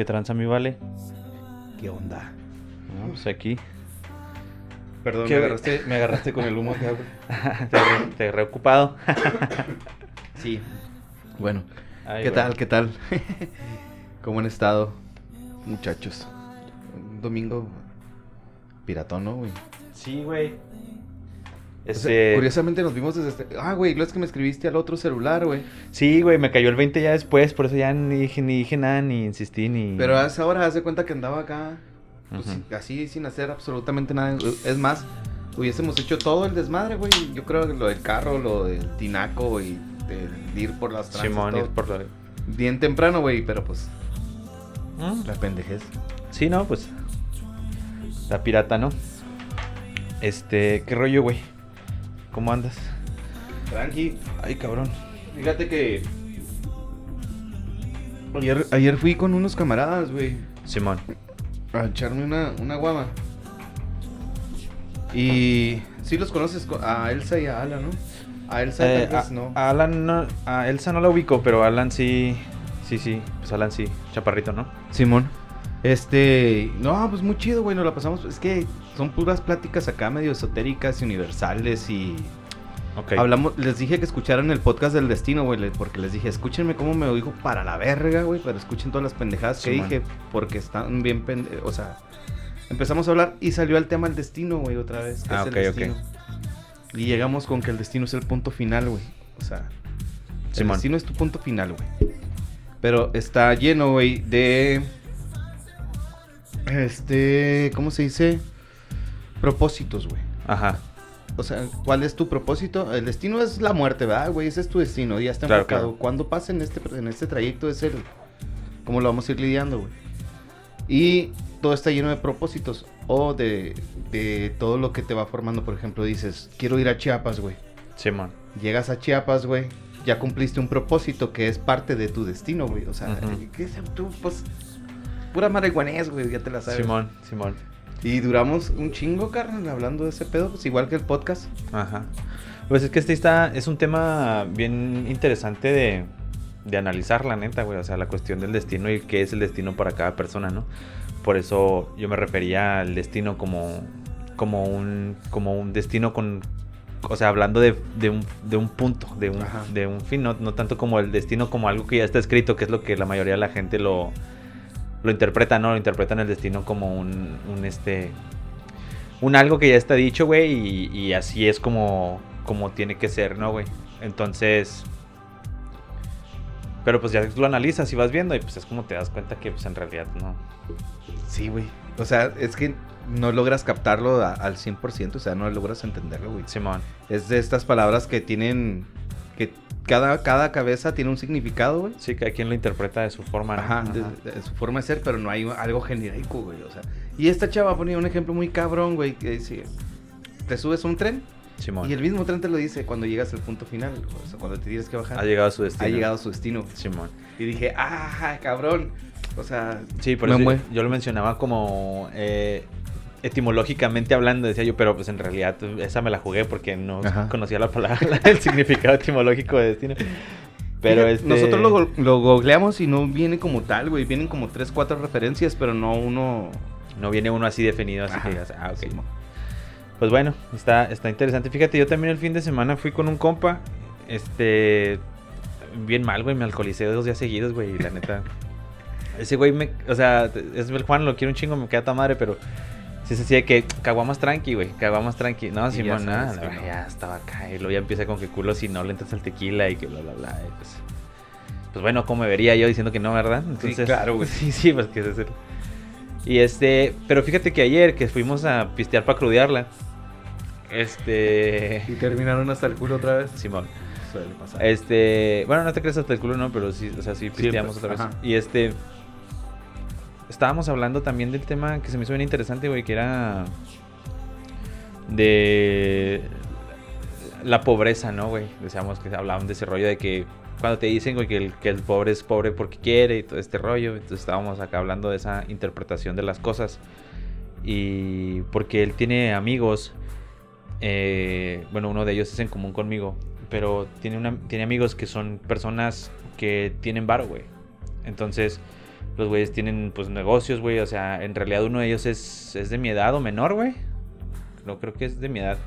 ¿Qué tranza mi vale? ¿Qué onda? No, pues aquí. Perdón, ¿Qué- me agarraste, me agarraste con el humo que hago. te, re- te reocupado. Sí. Bueno, Ay, ¿qué güey. tal? ¿Qué tal? ¿Cómo han estado, muchachos? Un domingo piratón, ¿no, güey? Sí, güey. O sea, Este, curiosamente nos vimos desde este... Ah, güey, lo es que me escribiste al otro celular, güey. Sí, güey, me cayó el 20 ya después, por eso ya ni dije, ni dije nada, ni insistí, ni... Pero a esa hora hace cuenta que andaba acá, pues, así sin hacer absolutamente nada. Es más, hubiésemos hecho todo el desmadre, güey. Yo creo que lo del carro, lo del tinaco y de ir por las tranzas, Simón, ir por lo... Bien temprano, güey, pero pues Mm. la pendejez. Sí, no, pues... La pirata, ¿no? Este, ¿qué rollo, güey? ¿Cómo andas? Tranqui. Ay, cabrón. Fíjate que ayer, ayer fui con unos camaradas, güey, Simón. a echarme una, una guama. Y sí los conoces co- a Elsa y a Ala, ¿no? A Elsa Eh, tal vez a, no. a Alan no, a Elsa no la ubico, pero Alan sí, sí, sí, pues Alan sí, chaparrito, ¿no? Simón. Este, no, pues muy chido, güey, nos la pasamos. Es que son puras pláticas acá medio esotéricas y universales y Ok. hablamos, les dije que escucharan el podcast del destino, güey, porque les dije, escúchenme cómo me dijo para la verga, güey, pero escuchen todas las pendejadas que dije, porque están bien pende o sea, empezamos a hablar y salió el tema del destino, güey, otra vez. Ah, el ok, ok. Y llegamos con que el destino es el punto final, güey. O sea, el Simón. destino es tu punto final, güey. Pero está lleno, güey, de. Este. ¿Cómo se dice? Propósitos, güey. Ajá. O sea, ¿cuál es tu propósito? El destino es la muerte, ¿verdad, güey? Ese es tu destino, ya está Claro, enfocado. claro. Cuando pase en este, en este trayecto es el... ¿Cómo lo vamos a ir lidiando, güey? Y todo está lleno de propósitos o de, de todo lo que te va formando. Por ejemplo, dices, quiero ir a Chiapas, güey. Simón. Llegas a Chiapas, güey. Ya cumpliste un propósito que es parte de tu destino, güey. O sea, Ujú. ¿qué es tú? Pues, pura marihuanés, güey, ya te la sabes. Simón, Simón. Y duramos un chingo, carnal, hablando de ese pedo, pues igual que el podcast. Ajá. Pues es que este está, es un tema bien interesante de, de analizar, la neta, güey. O sea, la cuestión del destino y qué es el destino para cada persona, ¿no? Por eso yo me refería al destino como, como, un, como un destino con... O sea, hablando de, de un, de un punto, de un, de un fin, no, no tanto como el destino como algo que ya está escrito, que es lo que la mayoría de la gente lo, lo interpreta, ¿no? Lo interpretan el destino como un, un este... Un algo que ya está dicho, güey, y, y así es como, como tiene que ser, ¿no, güey? Entonces... Pero pues ya lo analizas y vas viendo y pues es como te das cuenta que pues en realidad no. Sí, güey. O sea, es que no logras captarlo a- al 100%, o sea, no logras entenderlo, güey. Simón. Es de estas palabras que tienen, que cada, cada cabeza tiene un significado, güey. Sí, cada quien lo interpreta de su forma, ¿no? Ajá, de, de su forma de ser, pero no hay algo genérico, güey. O sea, y esta chava ponía un ejemplo muy cabrón, güey, que dice, te subes a un tren Simón. y el mismo tren te lo dice cuando llegas al punto final, o sea, cuando te tienes que bajar. Ha llegado a su destino. ha llegado a su destino. Simón. Y dije, ah, cabrón. O sea, Sí, por me eso yo, mueve. yo lo mencionaba como eh, etimológicamente hablando, decía yo, pero pues en realidad esa me la jugué porque no Ajá. conocía la palabra, el significado etimológico de destino. Pero este... Nosotros lo, lo googleamos y no viene como tal, güey. Vienen como tres, cuatro referencias, pero no uno. No viene uno así definido, así Ajá, que digas, ah, ok. sí, Pues bueno, está, está interesante. Fíjate, yo también el fin de semana fui con un compa. Este. Bien mal, güey. Me alcoholicé dos días seguidos, güey. y La neta. Ese güey me. O sea, es el Juan, lo quiero un chingo, me queda tan madre, pero. Sí, se decía que caguamas tranqui, güey. Caguamas tranqui. No, Simón, ya no, no. Ya estaba acá. Y luego ya empieza con que culo si no le entras al tequila y que bla, bla, bla. y pues, pues bueno, ¿cómo me vería yo diciendo que no, verdad? Entonces, claro, güey. Sí, sí, pues que es el. Y este. Pero fíjate que ayer que fuimos a pistear para crudearla. Este. Y terminaron hasta el culo otra vez. Simón. Suele pasar. Este. Bueno, no te crees hasta el culo, no, pero sí, o sea, sí pisteamos Siempre, otra vez. ajá. Y este. Estábamos hablando también del tema que se me hizo bien interesante, güey, que era. De. La pobreza, ¿no, güey? Decíamos que hablaban de ese rollo de que. Cuando te dicen, güey, que el, que el pobre es pobre porque quiere y todo este rollo. Entonces estábamos acá hablando de esa interpretación de las cosas. Y porque él tiene amigos. eh, bueno, uno de ellos es en común conmigo. Pero tiene, una, tiene amigos que son personas que tienen varo, güey. Entonces, Los güeyes tienen pues negocios, güey. O sea, en realidad uno de ellos es, es de mi edad o menor, güey. No creo que es de mi edad.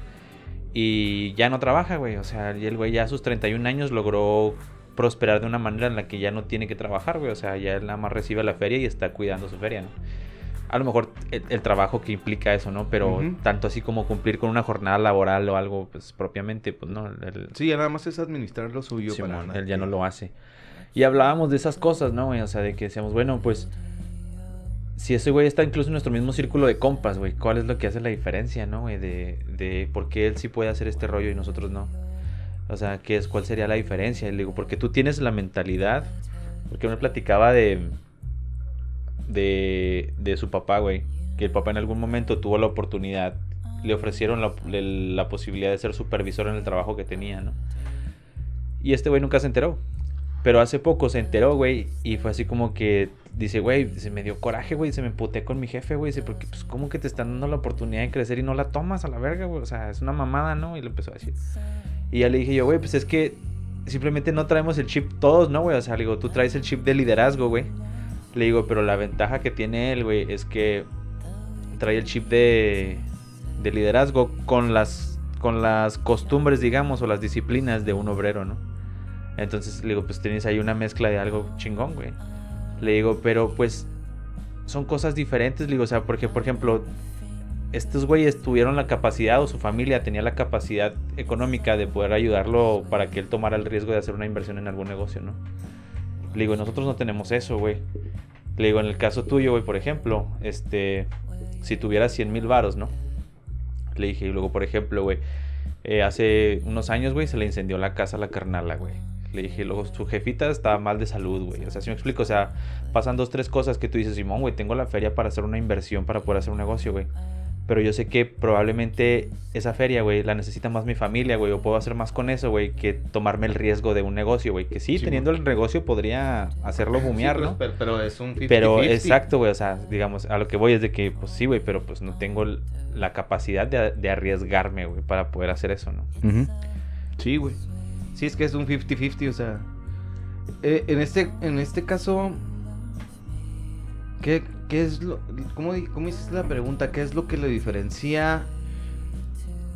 Y ya no trabaja, güey. O sea, y el güey ya a sus 31 años logró prosperar de una manera en la que ya no tiene que trabajar, güey. O sea, ya él nada más recibe la feria y está cuidando su feria, ¿no? A lo mejor el, trabajo que implica eso, ¿no? Pero tanto así como cumplir con una jornada laboral o algo, pues propiamente, pues no. sí, ya nada más es administrar lo suyo. para él ya no lo hace. Y hablábamos de esas cosas, ¿no? O sea, de que decíamos, bueno, pues si ese güey está incluso en nuestro mismo círculo de compas, güey, ¿cuál es lo que hace la diferencia, no, güey? De, de por qué él sí puede hacer este rollo y nosotros no. O sea, ¿qué es, ¿cuál sería la diferencia? Le digo, porque tú tienes la mentalidad, porque me platicaba de, de, de su papá, güey, que el papá en algún momento tuvo la oportunidad, le ofrecieron la, la posibilidad de ser supervisor en el trabajo que tenía, ¿no? Y este güey nunca se enteró. Pero hace poco se enteró, güey, y fue así como que dice, güey, se me dio coraje, güey, se me emputé con mi jefe, güey, dice, porque pues cómo que te están dando la oportunidad de crecer y no la tomas a la verga, güey, o sea, es una mamada, ¿no? Y le empezó a decir. Y ya le dije yo, güey, pues es que simplemente no traemos el chip todos, ¿no, güey? O sea, le digo, tú traes el chip de liderazgo, güey. Le digo, pero la ventaja que tiene él, güey, es que trae el chip de, de liderazgo con las, con las costumbres, digamos, o las disciplinas de un obrero, ¿no? Entonces le digo, pues tienes ahí una mezcla de algo chingón, güey. Le digo, pero pues son cosas diferentes, le digo, o sea, porque por ejemplo, estos güeyes tuvieron la capacidad o su familia tenía la capacidad económica de poder ayudarlo para que él tomara el riesgo de hacer una inversión en algún negocio, ¿no? Le digo, nosotros no tenemos eso, güey. Le digo, en el caso tuyo, güey, por ejemplo, este, si tuvieras 100 mil varos, ¿no? Le dije, y luego, por ejemplo, güey, eh, hace unos años, güey, se le incendió la casa a la carnala, güey le dije, luego su jefita estaba mal de salud, güey. O sea, si me explico, o sea, pasan dos, tres cosas que tú dices, Simón, güey, tengo la feria para hacer una inversión, para poder hacer un negocio, güey. Pero yo sé que probablemente esa feria, güey, la necesita más mi familia, güey. O puedo hacer más con eso, güey, que tomarme el riesgo de un negocio, güey. Que sí, teniendo el negocio podría hacerlo bumear, ¿no? Pero, es un 50 Pero exacto, güey. O sea, digamos, a lo que voy es de que, pues sí, güey, pero pues no tengo la capacidad de, arriesgarme, güey, para poder hacer eso, ¿no? Sí, güey. Sí, es que es un 50-50, o sea. Eh, en, este, en este caso. ¿Qué, qué es lo. ¿cómo, ¿Cómo hiciste la pregunta? ¿Qué es lo que le diferencia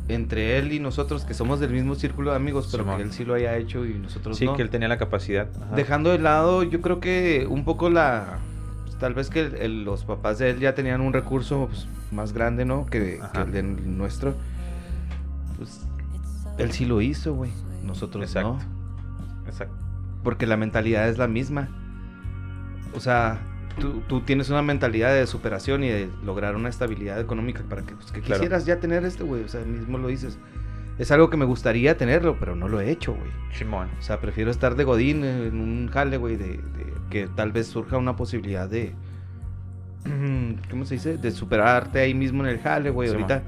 entre él y nosotros, que somos del mismo círculo de amigos, pero que él sí lo haya hecho y nosotros no? Sí, que él tenía la capacidad. Dejando de lado, yo creo que un poco la. Pues, tal vez que los papás de él ya tenían un recurso pues, más grande, ¿no? Que, que el de nuestro. Pues él sí lo hizo, güey nosotros Exacto. no. Exacto. Porque la mentalidad es la misma. O sea, tú, tienes una mentalidad de superación y de lograr una estabilidad económica para que, pues, quisieras ya tener este, güey. O sea, mismo lo dices. Es algo que me gustaría tenerlo, pero no lo he hecho, güey. Simón. O sea, prefiero estar de godín en un jale, güey, de, que tal vez surja una posibilidad de... ¿Cómo se dice? De superarte ahí mismo en el jale, güey. Ahorita,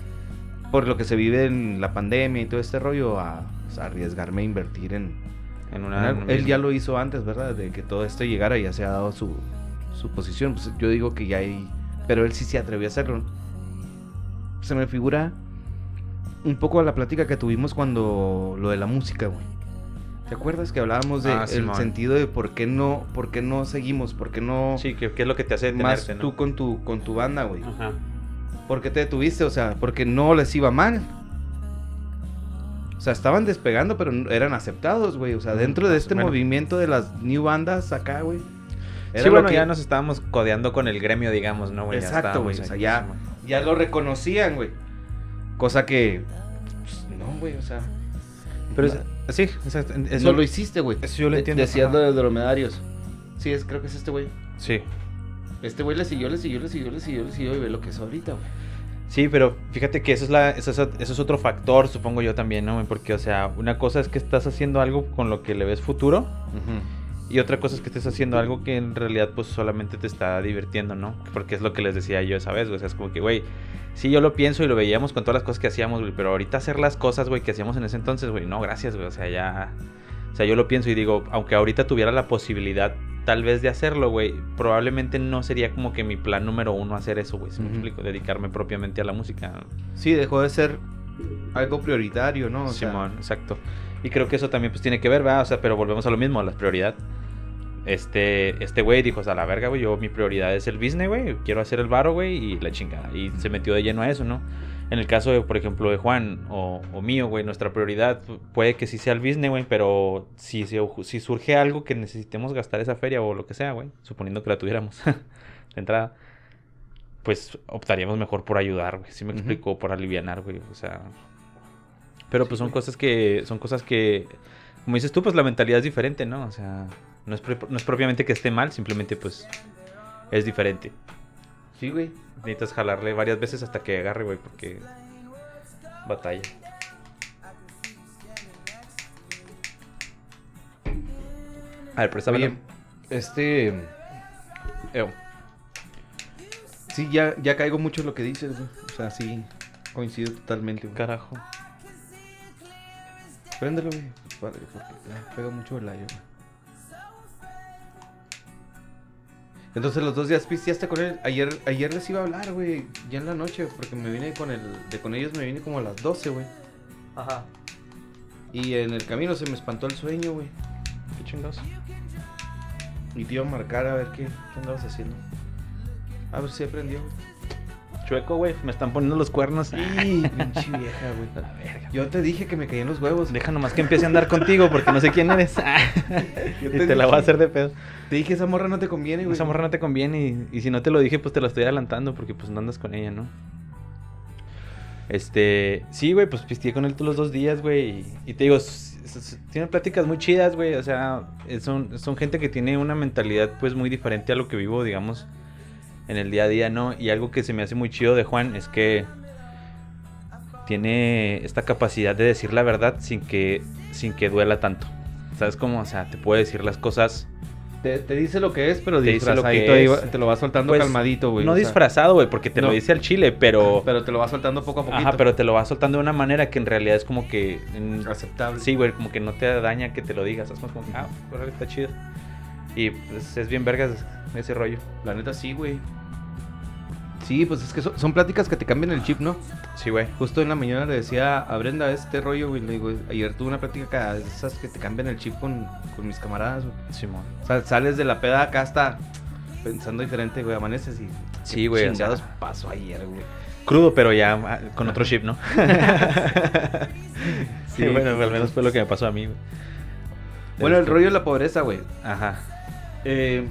por lo que se vive en la pandemia y todo este rollo, a arriesgarme a invertir en, en una... él ya lo hizo antes, ¿verdad? De que todo esto llegara y ya se ha dado su, su posición. Pues yo digo que ya hay... Pero él sí se atrevió a hacerlo. Se me figura un poco a la plática que tuvimos cuando lo de la música, güey. ¿Te acuerdas que hablábamos del de ah, sentido de por qué no, por qué no seguimos, por qué no... Sí, ¿qué, es lo que te hace Más tú con tu, con tu banda, güey. Ajá. ¿Por qué te detuviste? O sea, porque no les iba mal. O sea, estaban despegando, pero eran aceptados, güey. O sea, dentro de este movimiento de las new bandas acá, güey. Sí, bueno, ya nos estábamos codeando con el gremio, digamos, ¿no, güey? Exacto, güey. O sea, ya, ya lo reconocían, güey. Cosa que. Pues, no, güey, o sea. Pero sí, eso, no lo hiciste, güey. Eso yo lo entiendo. Decías lo de dromedarios. Sí, es, creo que es este güey. Sí. Este güey le siguió, le siguió, le siguió, le siguió, le siguió y ve lo que es ahorita, güey. Sí, pero fíjate que eso es, la, eso es, otro factor, supongo yo también, ¿no? Porque, o sea, una cosa es que estás haciendo algo con lo que le ves futuro. Y otra cosa es que estés haciendo algo que en realidad pues solamente te está divirtiendo, ¿no? Porque es lo que les decía yo esa vez, güey. O sea, es como que, güey, sí, yo lo pienso y lo veíamos con todas las cosas que hacíamos, güey. Pero ahorita hacer las cosas, güey, que hacíamos en ese entonces, güey, no, gracias, güey. O sea, ya... O sea, yo lo pienso y digo, aunque ahorita tuviera la posibilidad tal vez de hacerlo, güey, probablemente no sería como que mi plan número uno hacer eso, güey. Si me explico, dedicarme propiamente a la música. Sí, dejó de ser algo prioritario, ¿no? Simón, exacto. Y creo que eso también pues tiene que ver, ¿verdad? O sea, pero volvemos a lo mismo, a la prioridad. este este güey dijo, a la verga, güey, yo mi prioridad es el business, güey, quiero hacer el varo, güey, y la chingada. Y se metió de lleno a eso, ¿no? En el caso, de, por ejemplo, de Juan o, mío, güey, nuestra prioridad puede que sí sea el business, güey, pero si, si, surge algo que necesitemos gastar esa feria o lo que sea, güey, suponiendo que la tuviéramos de entrada, pues optaríamos mejor por ayudar, güey, si me explico, por aliviar, güey, o sea... Pero pues son cosas que, son cosas que, como dices tú, pues la mentalidad es diferente, ¿no? O sea, no es, no es propiamente que esté mal, simplemente pues es diferente. Sí, güey. Necesitas jalarle varias veces hasta que agarre, güey, porque batalla. A ver, préstame. este. Eh, sí, ya, ya caigo mucho en lo que dices, güey. O sea, sí, coincido totalmente, güey. Carajo. Préndelo, güey. Porque pega mucho el aire, güey. Entonces los dos días pisteaste con él. Ayer, ayer les iba a hablar, güey. Ya en la noche, porque me vine con el. De con ellos me vine como a las 12, güey. Ajá. Y en el camino se me espantó el sueño, güey. Qué chingados. Y te iba a marcar a ver qué, qué andabas haciendo. A ver si aprendió. Chueco, güey. Me están poniendo los cuernos. Sí, pinche vieja, güey. Yo te dije que me caían los huevos. Deja nomás que empiece a andar contigo porque no sé quién eres. y te la voy a hacer de pedo. Te dije, esa morra no te conviene, güey. Esa morra no te conviene y, si no te lo dije, pues te lo estoy adelantando porque pues no andas con ella, ¿no? Este, sí, güey, pues pisteé con él todos los dos días, güey. Y, te digo, tienen pláticas muy chidas, güey. O sea, son, son gente que tiene una mentalidad pues muy diferente a lo que vivo, digamos, en el día a día, ¿no? Y algo que se me hace muy chido de Juan es que tiene esta capacidad de decir la verdad sin que, sin que duela tanto. ¿Sabes cómo? O sea, te puede decir las cosas te, dice lo que es, pero te dice lo que es. te lo va soltando pues, calmadito, güey. No disfrazado, güey, porque te lo dice al chile, pero... Pero te lo va soltando poco a poquito. Ajá, pero te lo va soltando de una manera que en realidad es como que... Aceptable. Sí, güey, como que no te daña que te lo digas. Es como que, ah, está chido. Y pues, es bien vergas ese rollo. La neta sí, güey. Sí, pues es que son, pláticas que te cambian el chip, ¿no? Sí, güey. Justo en la mañana le decía a Brenda este rollo, güey. Le digo, ayer tuve una plática de esas que te cambian el chip con, mis camaradas, güey. Simón. O sea, sales de la peda acá hasta pensando diferente, güey. Amaneces y. Sí, güey. Chingados pasó ayer, güey. Crudo, pero ya ah, con otro chip, ¿no? sí, bueno, al menos fue lo que me pasó a mí, güey. Bueno, el rollo de la pobreza, güey. Ajá. Eh,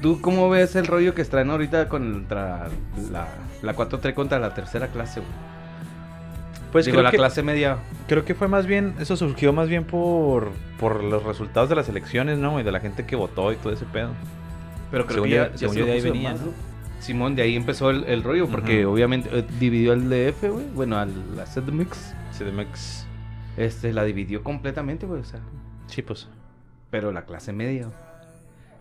¿Tú cómo ves el rollo que están ahorita contra la, la 4-3 contra la tercera clase, güey? Pues Digo, la clase media. Creo que fue más bien, eso surgió más bien por, por los resultados de las elecciones, ¿no? Y de la gente que votó y todo ese pedo. Pero creo que ya, de ahí venía. Simón, de ahí empezó el, rollo, porque obviamente eh, dividió al DF, güey. Bueno, al, la CDMX. CDMX. Este, la dividió completamente, güey, o sea. Sí, pues. Pero la clase media,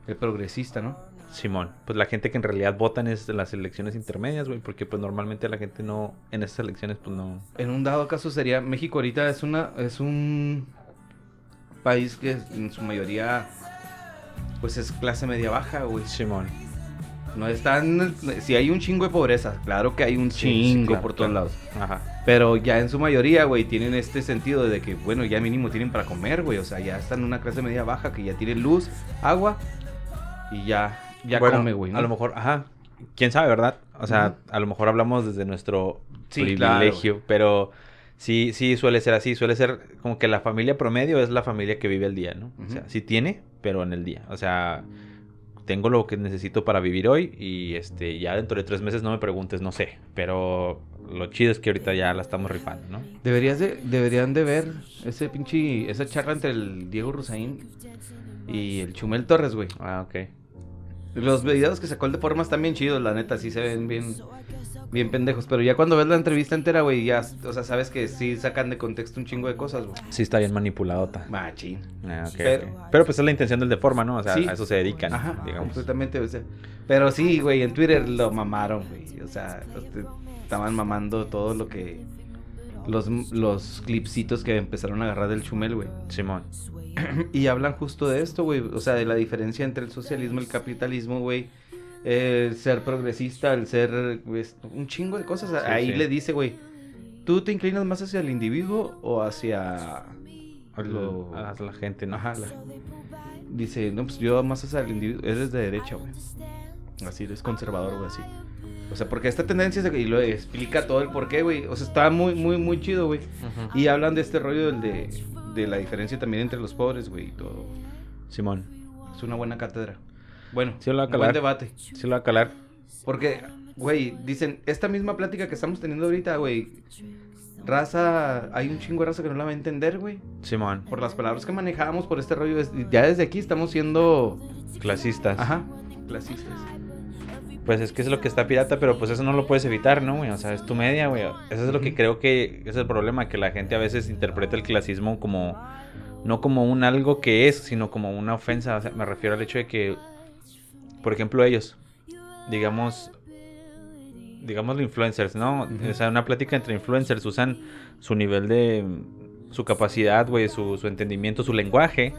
el progresista, ¿no? Simón, pues la gente que en realidad votan es de las elecciones intermedias, güey, porque pues normalmente la gente no, en esas elecciones pues no... En un dado caso sería, México ahorita es una, es un país que en su mayoría pues es clase media baja, güey. Simón. No están, si hay un chingo de pobreza, claro que hay un chingo por todos lados. Ajá. Pero ya en su mayoría, güey, tienen este sentido de que, bueno, ya mínimo tienen para comer, güey. O sea, ya están en una clase media baja que ya tienen luz, agua y ya ya come, güey. A lo mejor, ajá. Quién sabe, ¿verdad? O sea, a lo mejor hablamos desde nuestro privilegio, pero sí, sí suele ser así. Suele ser como que la familia promedio es la familia que vive el día, ¿no? O sea, sí tiene, pero en el día. O sea, tengo lo que necesito para vivir hoy y este ya dentro de tres meses no me preguntes, no sé. Pero lo chido es que ahorita ya la estamos rifando, ¿no? Deberías de, deberían de ver ese pinche, esa charla entre el Diego Rusaín y el Chumel Torres, güey. Ah, ok. Los videos que sacó el de forma están bien chidos, la neta, sí se ven bien, bien pendejos. Pero ya cuando ves la entrevista entera, güey, ya, o sea, sabes que sí sacan de contexto un chingo de cosas, güey. Sí está bien manipuladota. Machín. Ah, pero, pero, pues es la intención del de forma, ¿no? O sea, a eso se dedican, Ajá, digamos. Completamente, o sea. Pero sí, güey, en Twitter lo mamaron, güey. O sea, este, estaban mamando todo lo que... Los, los clipsitos que empezaron a agarrar del chumel, güey. Simón. y hablan justo de esto, güey. O sea, de la diferencia entre el socialismo y el capitalismo, güey. El ser progresista, el ser un chingo de cosas. Ahí le dice, güey, ¿tú te inclinas más hacia el individuo o hacia, lo- a la gente, ¿no? Ajá, la- dice, no, pues yo más hacia el individuo, eres de derecha, güey. Así, eres conservador, güey, así. O sea, porque esta tendencia, es de y lo explica todo el porqué, güey. O sea, está muy, muy, muy chido, güey. Y hablan de este rollo del de, de la diferencia también entre los pobres, güey, y todo. Simón. Es una buena cátedra. Bueno, Sí, lo va a calar. buen debate. Sí lo va a calar. Porque, güey, dicen, esta misma plática que estamos teniendo ahorita, güey, raza, hay un chingo de raza que no la va a entender, güey. Simón. Por las palabras que manejamos, por este rollo, ya desde aquí estamos siendo, Clasistas. ajá, clasistas. Pues es que es lo que está pirata, pero pues eso no lo puedes evitar, ¿no, güey? O sea, es tu media, güey. Eso es lo que creo que es el problema, que la gente a veces interpreta el clasismo como, no como un algo que es, sino como una ofensa. O sea, me refiero al hecho de que, por ejemplo, ellos, digamos, digamos los influencers, ¿no? O sea, una plática entre influencers usan su nivel de, su capacidad, güey, su, su entendimiento, su lenguaje,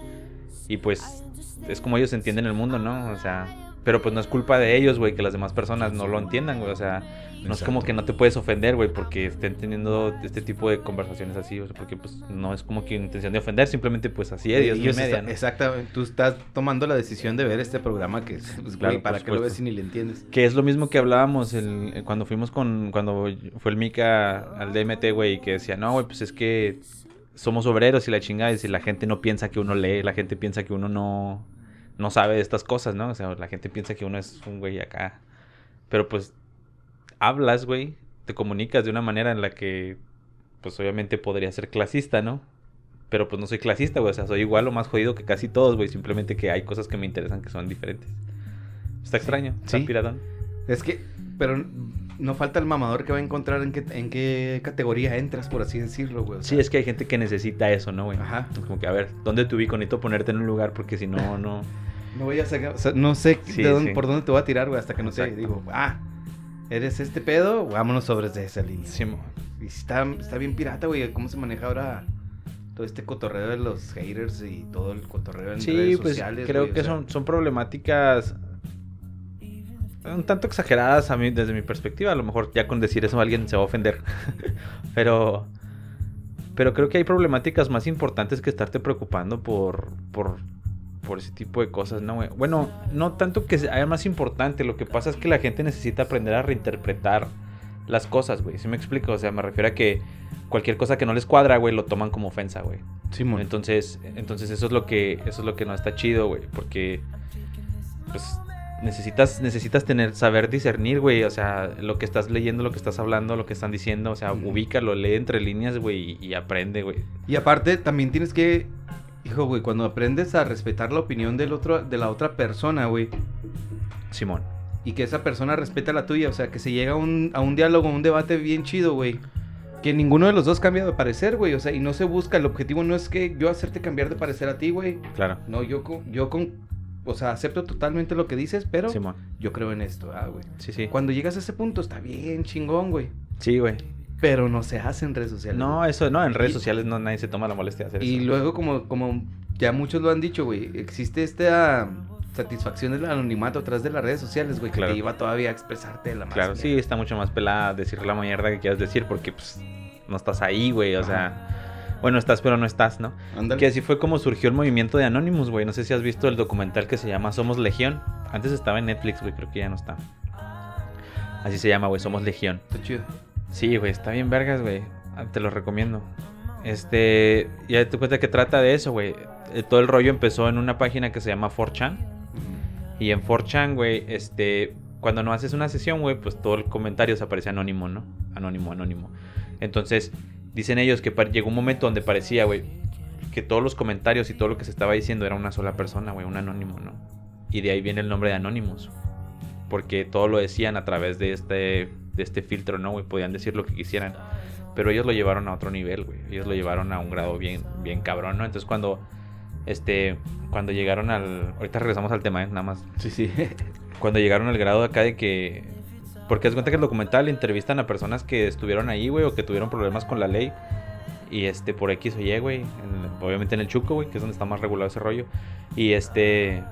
y pues es como ellos entienden el mundo, ¿no? O sea, pero pues no es culpa de ellos, güey, que las demás personas no lo entiendan, güey. O sea, no es como que no te puedes ofender, güey, porque estén teniendo este tipo de conversaciones así, o sea, porque pues no es como que intención de ofender, simplemente pues así es, y media, está- ¿no? Exactamente, tú estás tomando la decisión de ver este programa que es, pues, Claro, güey, ¿para qué lo ves si ni le entiendes? Que es lo mismo que hablábamos el, eh, cuando fuimos con, cuando fue el Mica al DMT, güey, que decía, no, güey, pues es que somos obreros y la chingada, y si la gente no piensa que uno lee, la gente piensa que uno no, no sabe de estas cosas, ¿no? O sea, la gente piensa que uno es un güey acá. Pero pues hablas, güey, te comunicas de una manera en la que, pues obviamente podría ser clasista, ¿no? Pero pues no soy clasista, güey, o sea, soy igual o más jodido que casi todos, güey, simplemente que hay cosas que me interesan que son diferentes. Está extraño, está Sí. piratón. Es que, pero no falta el mamador que va a encontrar en qué, en qué categoría entras, por así decirlo, güey. o Sí, es que hay gente que necesita eso, ¿no, güey? Ajá. Como que, a ver, ¿dónde te ubico? Necesito ponerte en un lugar porque si no, no... No voy a sacar, o sea, no sé Sí, de dónde- sí. por dónde te voy a tirar, güey, hasta que no sé, Exacto. digo, ah, ¿eres este pedo? Vámonos sobre de esa línea. Sí, Y está, está bien pirata, güey, cómo se maneja ahora todo este cotorreo de los haters y todo el cotorreo en Sí, redes pues sociales. creo güey, o que sea, son, son problemáticas un tanto exageradas a mí desde mi perspectiva. A lo mejor ya con decir eso alguien se va a ofender. pero pero creo que hay problemáticas más importantes que estarte preocupando por por por ese tipo de cosas, ¿no, güey? Bueno, no tanto que sea más importante, lo que pasa es que la gente necesita aprender a reinterpretar las cosas, güey. ¿Sí me explico? O sea, me refiero a que cualquier cosa que no les cuadra, güey, lo toman como ofensa, güey. Simón. Entonces, entonces eso es lo que eso es lo que no está chido, güey, porque pues necesitas necesitas tener saber discernir, güey, o sea, lo que estás leyendo, lo que estás hablando, lo que están diciendo, o sea, ubícalo, lee entre líneas, güey, y, y aprende, güey. Y aparte, también tienes que, hijo, güey, cuando aprendes a respetar la opinión del otro, de la otra persona, güey, Simón. y que esa persona respeta la tuya, o sea, que se llega a un, a un diálogo, un debate bien chido, güey. Que ninguno de los dos cambia de parecer, güey, o sea, y no se busca, el objetivo no es que yo hacerte cambiar de parecer a ti, güey. Claro. No, yo con, yo con, o sea, acepto totalmente lo que dices, pero Simón. yo creo en esto, ah, güey. Sí, sí. Cuando llegas a ese punto está bien chingón, güey. Sí, güey. Pero no se hace en redes sociales. No, güey. eso no, en redes Y- sociales no nadie se toma la molestia de hacer Y eso. luego, como, como ya muchos lo han dicho, güey, existe esta satisfacción del anonimato atrás de las redes sociales, güey, que te iba todavía a expresarte de la más Claro, sí, está mucho más pelada decir la mierda que quieras decir porque pues no estás ahí, güey, o sea, bueno, estás pero no estás, ¿no? Que así fue como surgió el movimiento de Anonymous, güey. No sé si has visto el documental que se llama Somos Legión. Antes estaba en Netflix, güey, creo que ya no está. Así se llama, güey, Somos Legión. Está chido. Sí, güey, está bien vergas, güey. Ah, Te lo recomiendo. Este, ya te cuenta que trata de eso, güey. Eh, Todo el rollo empezó en una página que se llama 4chan. Y en 4chan, güey, este, cuando no haces una sesión, güey, pues todo el comentario se aparece anónimo, ¿no? Anónimo, anónimo. Entonces, dicen ellos que llegó un momento donde parecía, güey, que todos los comentarios y todo lo que se estaba diciendo era una sola persona, güey, un anónimo, ¿no? Y de ahí viene el nombre de Anonymous. Porque todo lo decían a través de este, de este filtro, ¿no, güey? Podían decir lo que quisieran. Pero ellos lo llevaron a otro nivel, güey. Ellos lo llevaron a un grado bien, bien cabrón, ¿no? Entonces cuando, este, cuando llegaron al... Ahorita regresamos al tema, ¿eh? Nada más. Sí, sí. Cuando llegaron al grado acá de que... Porque es cuenta que el documental entrevistan a personas que estuvieron ahí, güey, o que tuvieron problemas con la ley. Y este, por X o Y, güey. en- obviamente en el Chuco, güey, que es donde está más regulado ese rollo. Y este.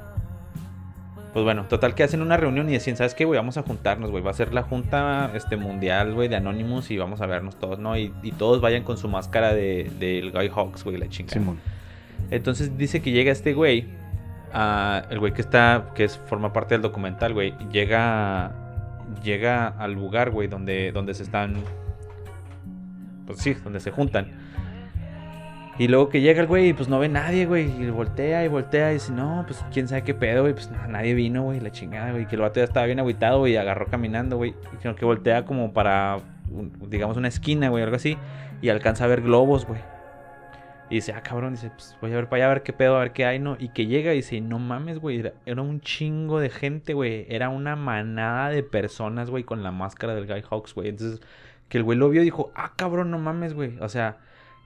Pues bueno, total que hacen una reunión y decían, ¿sabes qué, güey? Vamos a juntarnos, güey. Va a ser la junta este, mundial, güey, de Anonymous y vamos a vernos todos, ¿no? Y, y todos vayan con su máscara del de, Guy Hawks, güey, la chingada. Simón. Entonces dice que llega este güey, el güey que está, que es, forma parte del documental, güey, llega, llega al lugar, güey, donde, donde se están, pues sí, donde se juntan. Y luego que llega el güey y pues no ve nadie, güey. Y voltea y voltea y dice, no, pues quién sabe qué pedo, güey. Pues nadie vino, güey, la chingada, güey. Que el vato ya estaba bien aguitado, y agarró caminando, güey. Creo que voltea como para, digamos, una esquina, güey, algo así. Y alcanza a ver globos, güey. Y dice, ah, cabrón, dice, pues voy a ver para allá a ver qué pedo, a ver qué hay, ¿no? Y que llega y dice, no mames, güey, era, era, un chingo de gente, güey. Era una manada de personas, güey, con la máscara del Guy Hawks, güey. Entonces, que el güey lo vio y dijo, ah, cabrón, no mames, güey. O sea,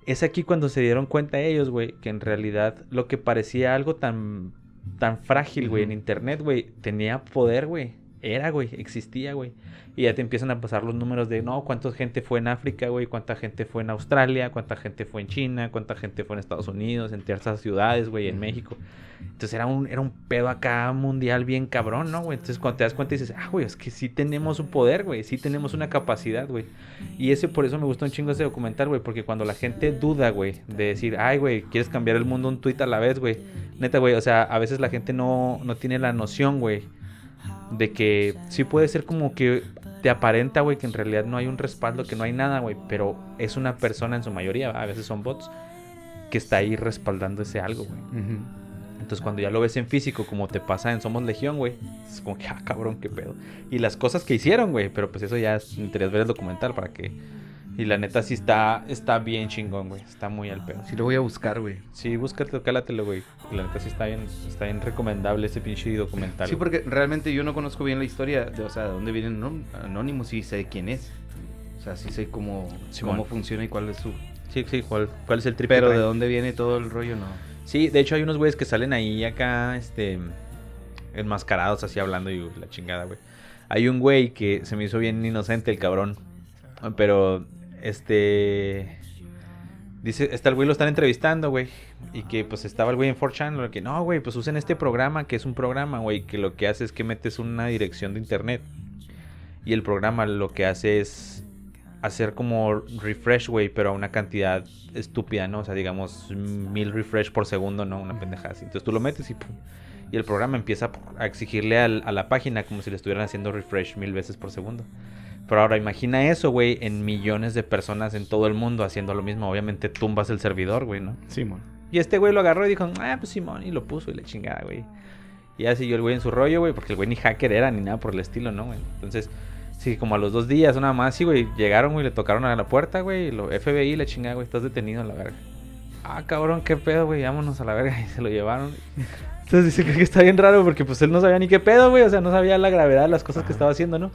es aquí cuando se dieron cuenta ellos, güey, que en realidad lo que parecía algo tan, tan frágil, güey, en internet, güey, tenía poder, güey. Era, güey, existía, güey. Y ya te empiezan a pasar los números de, no, cuánta gente fue en África, güey, cuánta gente fue en Australia, cuánta gente fue en China, cuánta gente fue en Estados Unidos, en ciertas ciudades, güey, en México. Entonces era un, era un pedo acá mundial bien cabrón, ¿no, güey? Entonces cuando te das cuenta dices, ah, güey, es que sí tenemos un poder, güey, sí tenemos una capacidad, güey. Y ese por eso me gustó un chingo ese documental, güey, porque cuando la gente duda, güey, de decir, ay, güey, quieres cambiar el mundo un tuit a la vez, güey. Neta, güey, o sea, a veces la gente no, no tiene la noción, güey, de que sí puede ser como que te aparenta, güey, que en realidad no hay un respaldo, que no hay nada, güey, pero es una persona en su mayoría, a veces son bots, que está ahí respaldando ese algo, güey. Entonces cuando ya lo ves en físico, como te pasa en Somos Legión, güey, es como que, ah, cabrón, qué pedo. Y las cosas que hicieron, güey, pero pues eso ya es interés ver el documental para que... Y la neta sí está, está bien chingón, güey. Está muy al pedo. Sí lo voy a buscar, güey. Sí, búscate, cálatelo, güey. La neta sí está bien, está bien recomendable ese pinche documental. Sí, porque realmente yo no conozco bien la historia de, o sea, de dónde vienen Anónimos y sé quién es. O sea, sí sé cómo, cómo funciona y cuál es su... Sí, sí, cuál, cuál es el triple. Pero de dónde viene todo el rollo, no. Sí, de hecho hay unos güeyes que salen ahí acá, este, enmascarados así hablando y la chingada, güey. Hay un güey que se me hizo bien inocente el cabrón, pero este dice, está el güey lo están entrevistando, güey, y que pues estaba el güey en 4chan, que no, güey, pues usen este programa, que es un programa, güey, que lo que hace es que metes una dirección de internet. Y el programa lo que hace es hacer como refresh, güey, pero a una cantidad estúpida, ¿no? O sea, digamos, mil refresh por segundo, ¿no? Una pendejada así. Entonces tú lo metes y Y el programa empieza a exigirle a la página como si le estuvieran haciendo refresh mil veces por segundo. Pero ahora imagina eso, güey, en millones de personas en todo el mundo haciendo lo mismo. Obviamente tumbas el servidor, güey, ¿no? Simón. Y este güey lo agarró y dijo, ah, pues Simón, y lo puso y le chingada, güey. Y ya siguió el güey en su rollo, güey, porque el güey ni hacker era ni nada por el estilo, ¿no, güey? Entonces, Sí, como a los dos días, nada más, sí, güey. Llegaron, güey, le tocaron a la puerta, güey. Lo FBI, la chingada, güey, estás detenido a la verga. Ah, cabrón, qué pedo, güey, vámonos a la verga. Y se lo llevaron. Entonces dice que está bien raro porque pues él no sabía ni qué pedo, güey. O sea, no sabía la gravedad de las cosas que estaba haciendo, ¿no?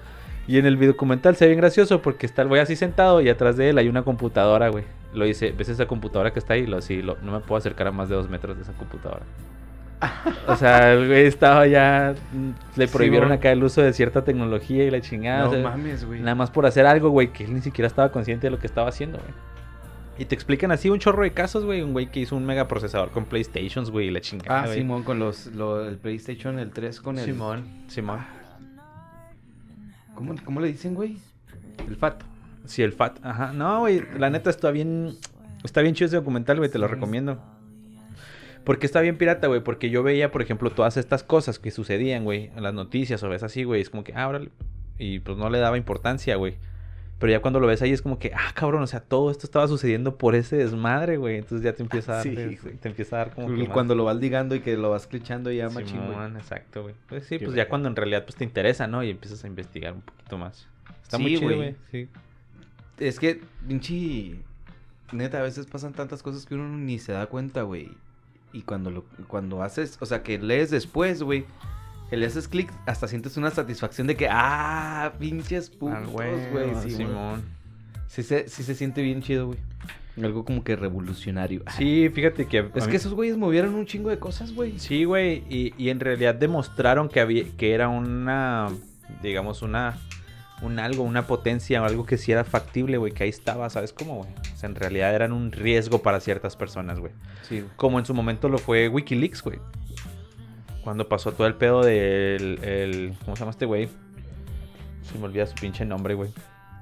Y en el documental se ve bien gracioso porque está el güey así sentado y atrás de él hay una computadora, güey. Lo dice, ¿ves esa computadora que está ahí? Lo sí, lo, no me puedo acercar a más de dos metros de esa computadora. O sea, el güey estaba ya. Le prohibieron acá el uso de cierta tecnología y la chingada. No mames, güey. Nada más por hacer algo, güey, que él ni siquiera estaba consciente de lo que estaba haciendo, güey. Y te explican así un chorro de casos, güey. Un güey que hizo un mega procesador con PlayStations, güey, y la chingada. Ah, Simón, con los, el PlayStation, el 3 con el. Simón, Simón. ¿Cómo, ¿Cómo le dicen, güey? El FAT. Sí, el FAT. Ajá. No, güey, la neta está bien. Está bien chido ese documental, güey, te lo recomiendo. Porque está bien pirata, güey. Porque yo veía, por ejemplo, todas estas cosas que sucedían, güey, en las noticias o ves así, güey. Es como que, ah, órale. Y pues no le daba importancia, güey. Pero ya cuando lo ves ahí es como que, ah, cabrón, o sea, todo esto estaba sucediendo por ese desmadre, güey. Entonces ya te empieza a dar, sí, te empieza a dar como que Cuando lo vas ligando y que lo vas clichando ya chingón. exacto, güey. Pues sí, pues ya cuando en realidad pues te interesa, ¿no? Y empiezas a investigar un poquito más. Está muy chido, güey. Sí. Es que, pinche... Neta, a veces pasan tantas cosas que uno ni se da cuenta, güey. Y cuando, lo, cuando haces, o sea, que lees después, güey, que le haces clic, hasta sientes una satisfacción de que, ah, pinches putos, ah, güey. sí, Simón. Sí se, sí se siente bien chido, güey. Algo como que revolucionario. Sí, fíjate que... Es que esos güeyes movieron un chingo de cosas, güey. Sí, güey. Y, y en realidad demostraron que, había, que era una, digamos, una un algo, una potencia o algo que sí era factible, güey, que ahí estaba, ¿sabes cómo, güey? O sea, en realidad eran un riesgo para ciertas personas, güey. Sí. Como en su momento lo fue Wikileaks, güey. Cuando pasó todo el pedo del. el- ¿Cómo se llama este güey? Se me olvida su pinche nombre, güey.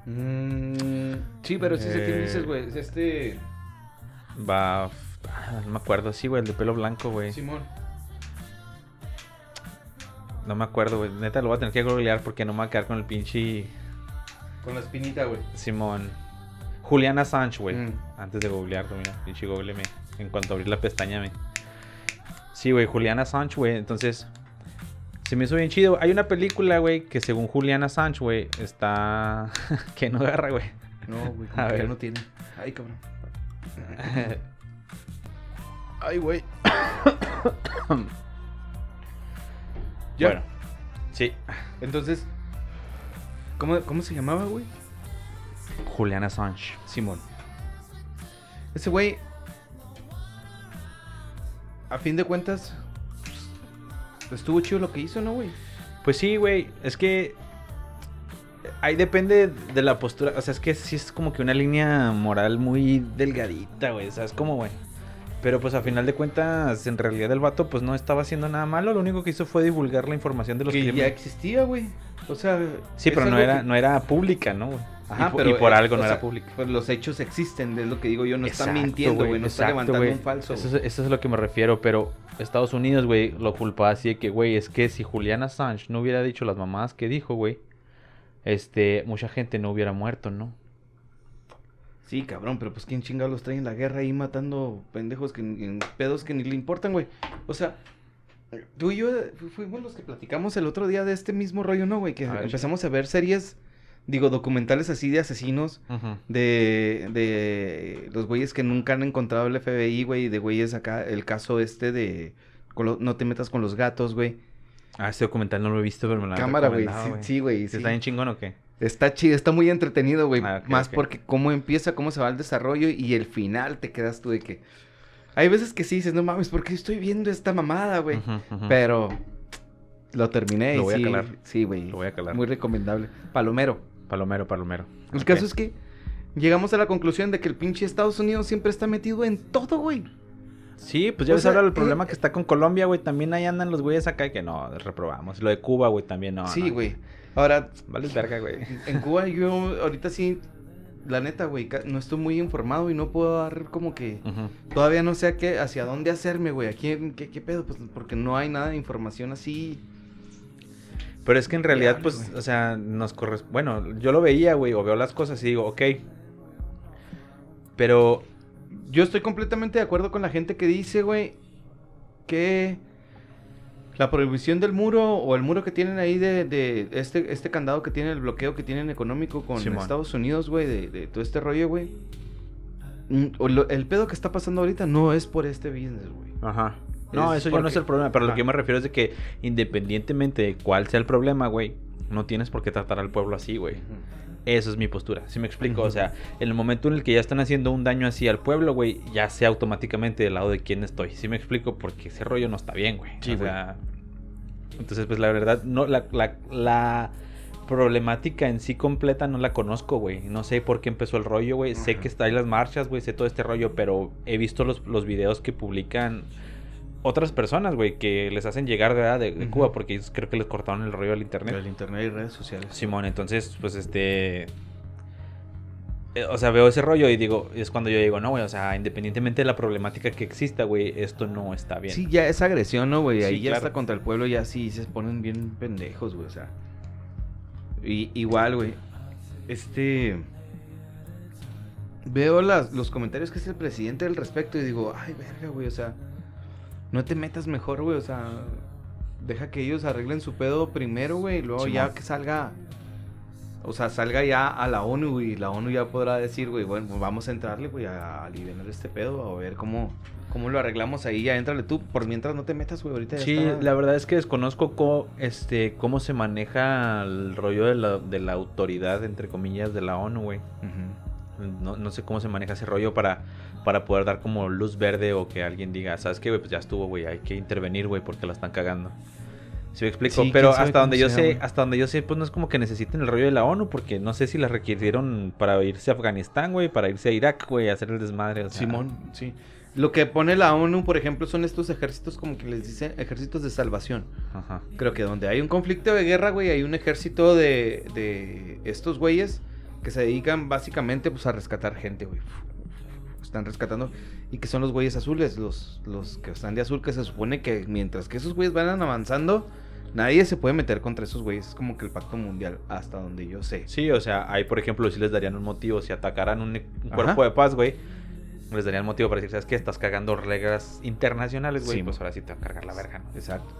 Mm, sí, pero sí sé quién Eh. dices, güey. Es este. Va. ah, No me acuerdo, sí, güey, el de pelo blanco, güey. Simón. No me acuerdo, güey. Neta, lo voy a tener que googlear porque no me va a quedar con el pinche Con la espinita, güey. Simón. Julian Assange, güey. Mm. Antes de googlearlo, mira, pinche google me. En cuanto abrir la pestaña, me. Sí, güey, Julian Assange, güey. Entonces, se me hizo bien chido. Hay una película, güey, que según Julian Assange, güey, está. que no agarra, güey. No, güey, A que ver. no tiene. Ay, cabrón. Ay, güey. Ya. Bueno, sí. Entonces, ¿cómo, cómo se llamaba, güey? Julian Assange. Simón. Ese güey, a fin de cuentas, pues, estuvo chido lo que hizo, ¿no, güey? Pues sí, güey. Es que. Ahí depende de la postura. O sea, es que sí es como que una línea moral muy delgadita, güey. ¿Sabes cómo, güey? Pero pues a final de cuentas, en realidad el vato pues no estaba haciendo nada malo. Lo único que hizo fue divulgar la información de los que ya crímenes. existía, güey. O sea, Sí, es pero no era, que- no era pública, ¿no? güey? Ajá, y, pero y por eh, algo no sea, era pública. Pues los hechos existen, es lo que digo yo. No está Exacto, mintiendo, güey. No está exacto, levantando un falso. Eso, es- eso es lo que me refiero, pero Estados Unidos, güey, lo culpa así de que, güey, es que si Julian Assange no hubiera dicho las mamadas que dijo, güey, este, mucha gente no hubiera muerto, ¿no? Sí, cabrón, pero pues quién chingados los trae en la guerra ahí matando pendejos que en pedos que ni le importan, güey. O sea, tú y yo fu- fuimos los que platicamos el otro día de este mismo rollo, ¿no, güey? Que A ver, empezamos a ver series, digo, documentales así de asesinos, de, de los güeyes que nunca han encontrado el FBI, güey, de güeyes acá, el caso este de lo- no te metas con los gatos, güey. Ah, este documental no lo he visto, pero me lo Cámara, güey. Sí, güey. ¿Sí sí. ¿Está bien chingón o qué? Está chido, está muy entretenido, güey. Ah, Más porque cómo empieza, cómo se va el desarrollo y el final te quedas tú de que... Hay veces que sí dices, no mames, ¿por qué estoy viendo esta mamada, güey? Pero lo terminé Lo y voy a sí, calar. sí, güey. Lo voy a calar. Muy recomendable. Palomero. Palomero, palomero. El caso es que llegamos a la conclusión de que el pinche Estados Unidos siempre está metido en todo, güey. Sí, pues ya O ves sea, ahora el eh, problema que está con Colombia, güey. También ahí andan los güeyes acá que no, reprobamos. Lo de Cuba, güey, también no. sí, no. güey. Ahora, Vale verga, güey. en Cuba yo ahorita sí, la neta, güey, no estoy muy informado y no puedo dar como que... Todavía no sé a qué, hacia dónde hacerme, güey. ¿A quién, qué, qué pedo? Pues porque no hay nada de información así. Pero es que en realidad, pues, o sea, nos corresponde. Bueno, yo lo veía, güey, o veo las cosas y digo, ok. Pero, Yo estoy completamente de acuerdo con la gente que dice, güey, que la prohibición del muro o el muro que tienen ahí de, de este, este candado que tiene el bloqueo que tienen económico con Simón. Estados Unidos, güey, de, de todo este rollo, güey. mm, El pedo que está pasando ahorita no es por este business, güey. ajá. No, Es eso ya no es el problema. Pero lo que yo me refiero es de que, independientemente de cuál sea el problema, güey, no tienes por qué tratar al pueblo así, güey. Eso es mi postura. ¿Sí me explico? O sea, en el momento en el que ya están haciendo un daño así al pueblo, güey, ya sé automáticamente del lado de quién estoy. ¿Sí me explico? Porque ese rollo no está bien, güey. Sí, o güey. sea, entonces, pues la verdad, no, la, la, la problemática en sí completa no la conozco, güey. No sé por qué empezó el rollo, güey. Sé que está en las marchas, güey. Sé todo este rollo, pero he visto los, los videos que publican otras personas, güey, que les hacen llegar de, edad de, de. Cuba, porque ellos creo que les cortaron el rollo al internet. El internet y redes sociales. Simón, entonces, pues este. eh, O sea, veo ese rollo y digo, es cuando yo digo, no, güey, o sea, independientemente de la problemática que exista, güey, esto no está bien. Sí, ya es agresión, ¿no, güey? Sí, Ahí ya claro. está contra el pueblo, ya sí se ponen bien pendejos, güey, o sea. Y, igual, güey. Este. Veo las, los comentarios que hace el presidente al respecto y digo, ay, verga, güey, o sea. No te metas mejor, güey, o sea. Deja que ellos arreglen su pedo primero, güey, y luego ya que salga. O sea, salga ya a la ONU y la ONU ya podrá decir, güey, bueno, pues vamos a entrarle, güey, a aliviar este pedo, a ver cómo, cómo lo arreglamos ahí, ya entrale tú, por mientras no te metas, güey, ahorita ya Sí, está- la verdad es que desconozco cómo, este, cómo se maneja el rollo de la, de la autoridad, entre comillas, de la ONU, güey. No, no sé cómo se maneja ese rollo para, para poder dar como luz verde o que alguien diga, ¿sabes qué, güey? Pues ya estuvo, güey, hay que intervenir, güey, porque la están cagando. ¿Sí me explico? Sí, Pero hasta donde yo sea, sé, hasta donde yo sé, pues no es como que necesiten el rollo de la ONU, porque no sé si la requirieron para irse a Afganistán, güey, para irse a Irak, güey, a hacer el desmadre. o sea, Simón, sí. Lo que pone la ONU, por ejemplo, son estos ejércitos como que les dicen ejércitos de salvación. Ajá. Creo que donde hay un conflicto de guerra, güey, hay un ejército de, de estos güeyes que se dedican básicamente pues, a rescatar gente, güey. Están rescatando. Y que son los güeyes azules, los, los que están de azul, que se supone que mientras que esos güeyes van avanzando, nadie se puede meter contra esos güeyes. Es como que el pacto mundial, hasta donde yo sé. Sí, o sea, ahí por ejemplo si les darían un motivo, si atacaran un, cuerpo de paz, güey, les darían motivo para decir, ¿sabes qué? Estás cagando reglas internacionales, güey, Sí, pues ahora sí te va a cargar la verga, ¿no? Exacto.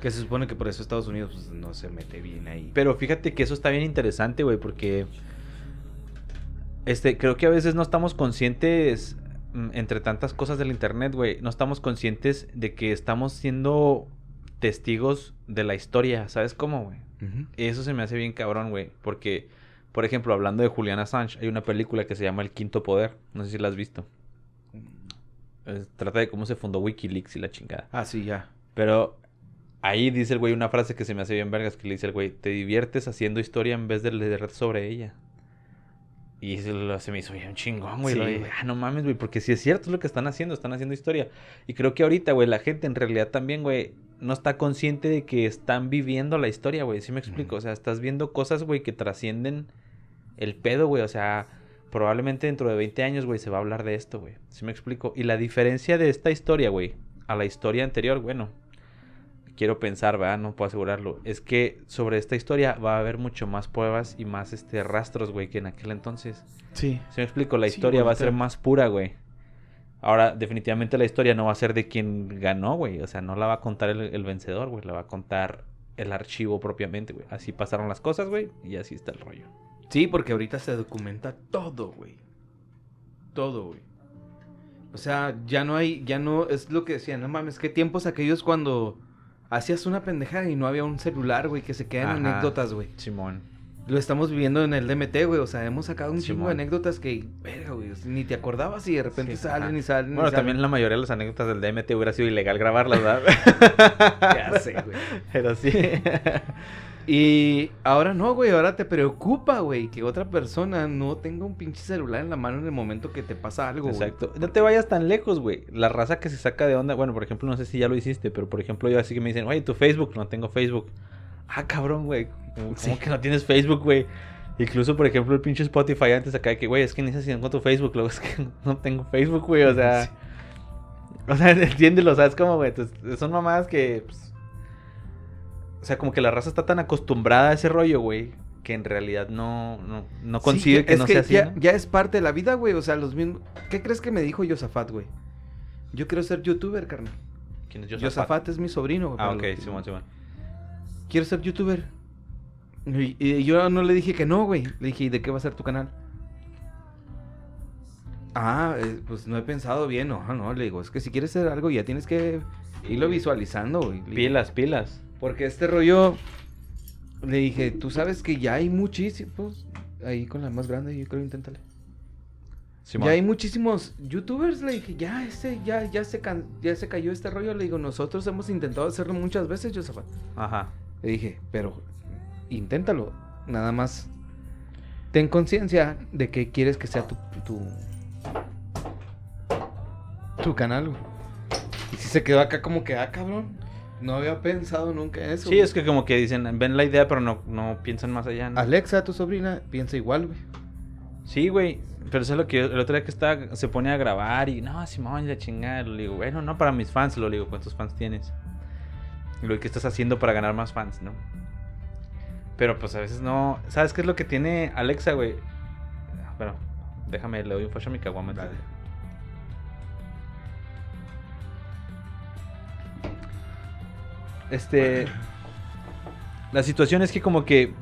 Que se supone que por eso Estados Unidos pues, no se mete bien ahí. Pero fíjate que eso está bien interesante, güey, porque este, creo que a veces no estamos conscientes, mm, entre tantas cosas del internet, güey, no estamos conscientes de que estamos siendo testigos de la historia, ¿sabes cómo, güey? Eso se me hace bien cabrón, güey, porque, por ejemplo, hablando de Julian Assange, hay una película que se llama El Quinto Poder, no sé si la has visto. Es- trata de cómo se fundó Wikileaks y la chingada. Ah, sí, ya. Pero ahí dice el güey una frase que se me hace bien vergas, que le dice el güey, te diviertes haciendo historia en vez de leer sobre ella. Y se, lo- se me hizo bien chingón, güey. Sí, Lo ah, no mames, güey, porque si es cierto es lo que están haciendo, están haciendo historia. Y creo que ahorita, güey, la gente en realidad también, güey, no está consciente de que están viviendo la historia, güey. ¿Sí me explico? O sea, estás viendo cosas, güey, que trascienden el pedo, güey. O sea, probablemente dentro de 20 años, güey, se va a hablar de esto, güey. ¿Sí me explico? Y la diferencia de esta historia, güey, a la historia anterior, bueno, quiero pensar, ¿verdad? No puedo asegurarlo. Es que sobre esta historia va a haber mucho más pruebas y más este rastros, güey, que en aquel entonces. Sí. ¿Sí me explico? La Sí, historia va a ser más pura, güey. Ahora, definitivamente la historia no va a ser de quien ganó, güey. O sea, no la va a contar el, el vencedor, güey. La va a contar el archivo propiamente, güey. Así pasaron las cosas, güey. Y así está el rollo. Sí, porque ahorita se documenta todo, güey. Todo, güey. O sea, ya no hay, ya no, es lo que decían, no mames, qué tiempos aquellos cuando hacías una pendejada y no había un celular, güey, que se quedan anécdotas, güey. Simón. Lo estamos viviendo en el DMT, güey, o sea, hemos sacado un chingo de anécdotas que, verga, güey, ni te acordabas y de repente Sí, salen ajá. y salen y Bueno, salen. también la mayoría de las anécdotas del DMT hubiera sido ilegal grabarlas, ¿verdad? Ya sé, güey. Pero sí. Y ahora no, güey, ahora te preocupa, güey, que otra persona no tenga un pinche celular en la mano en el momento que te pasa algo, güey. Exacto. No te vayas tan lejos, güey. La raza que se saca de onda. Bueno, por ejemplo, no sé si ya lo hiciste, pero por ejemplo, yo así que me dicen, oye, tu Facebook, no tengo Facebook. Ah, cabrón, güey. ¿Cómo, Sí. cómo que no tienes Facebook, güey? Incluso, por ejemplo, el pinche Spotify antes acá de que, güey, es que necesito con tu Facebook. Luego es que no tengo Facebook, güey. O sea. Sí. O sea, entiéndelo, ¿sabes cómo, güey? Son mamadas que. pues, o sea, como que la raza está tan acostumbrada a ese rollo, güey. Que en realidad no, no, no Sí, ya- que no sea así. ya, ¿no? ya es parte de la vida, güey. O sea, los mismos. ¿Qué crees que me dijo Yosafat, güey? Yo quiero ser youtuber, carnal. ¿Quién es Yosafat, Yosafat? es mi sobrino, güey. Ah, ok, que- Simón, Simón. Quiero ser youtuber. Y, y yo no le dije que no, güey. Le dije, ¿y de qué va a ser tu canal? Ah, eh, pues no he pensado bien. No, no, le digo, es que si quieres hacer algo ya tienes que irlo visualizando, güey. Pilas, pilas. Porque este rollo, le dije, tú sabes que ya hay muchísimos, ahí con la más grande, yo creo, inténtale. Simón. Ya hay muchísimos youtubers, le dije, ya ese, ya, ya se can- ya se cayó este rollo, le digo, nosotros hemos intentado hacerlo muchas veces, Josafat. Ajá. Le dije, pero inténtalo, nada más. Ten conciencia de que quieres que sea tu, tu, tu canal, güey. Y si se quedó acá como que, ah, cabrón, no había pensado nunca en eso. Sí, güey. es que como que dicen, ven la idea, pero no, no piensan más allá. ¿no? Alexa, tu sobrina, piensa igual, güey. Sí, güey. Pero eso es lo que yo- el otro día que estaba, se pone a grabar y no, Simón, la chingada. Le digo, bueno, no para mis fans. Lo digo, ¿cuántos fans tienes? Y lo que estás haciendo para ganar más fans, ¿no? Pero pues a veces no. ¿Sabes qué es lo que tiene Alexa, güey? Bueno, déjame, le doy un flash a mi caguama. Este. La situación es que como que.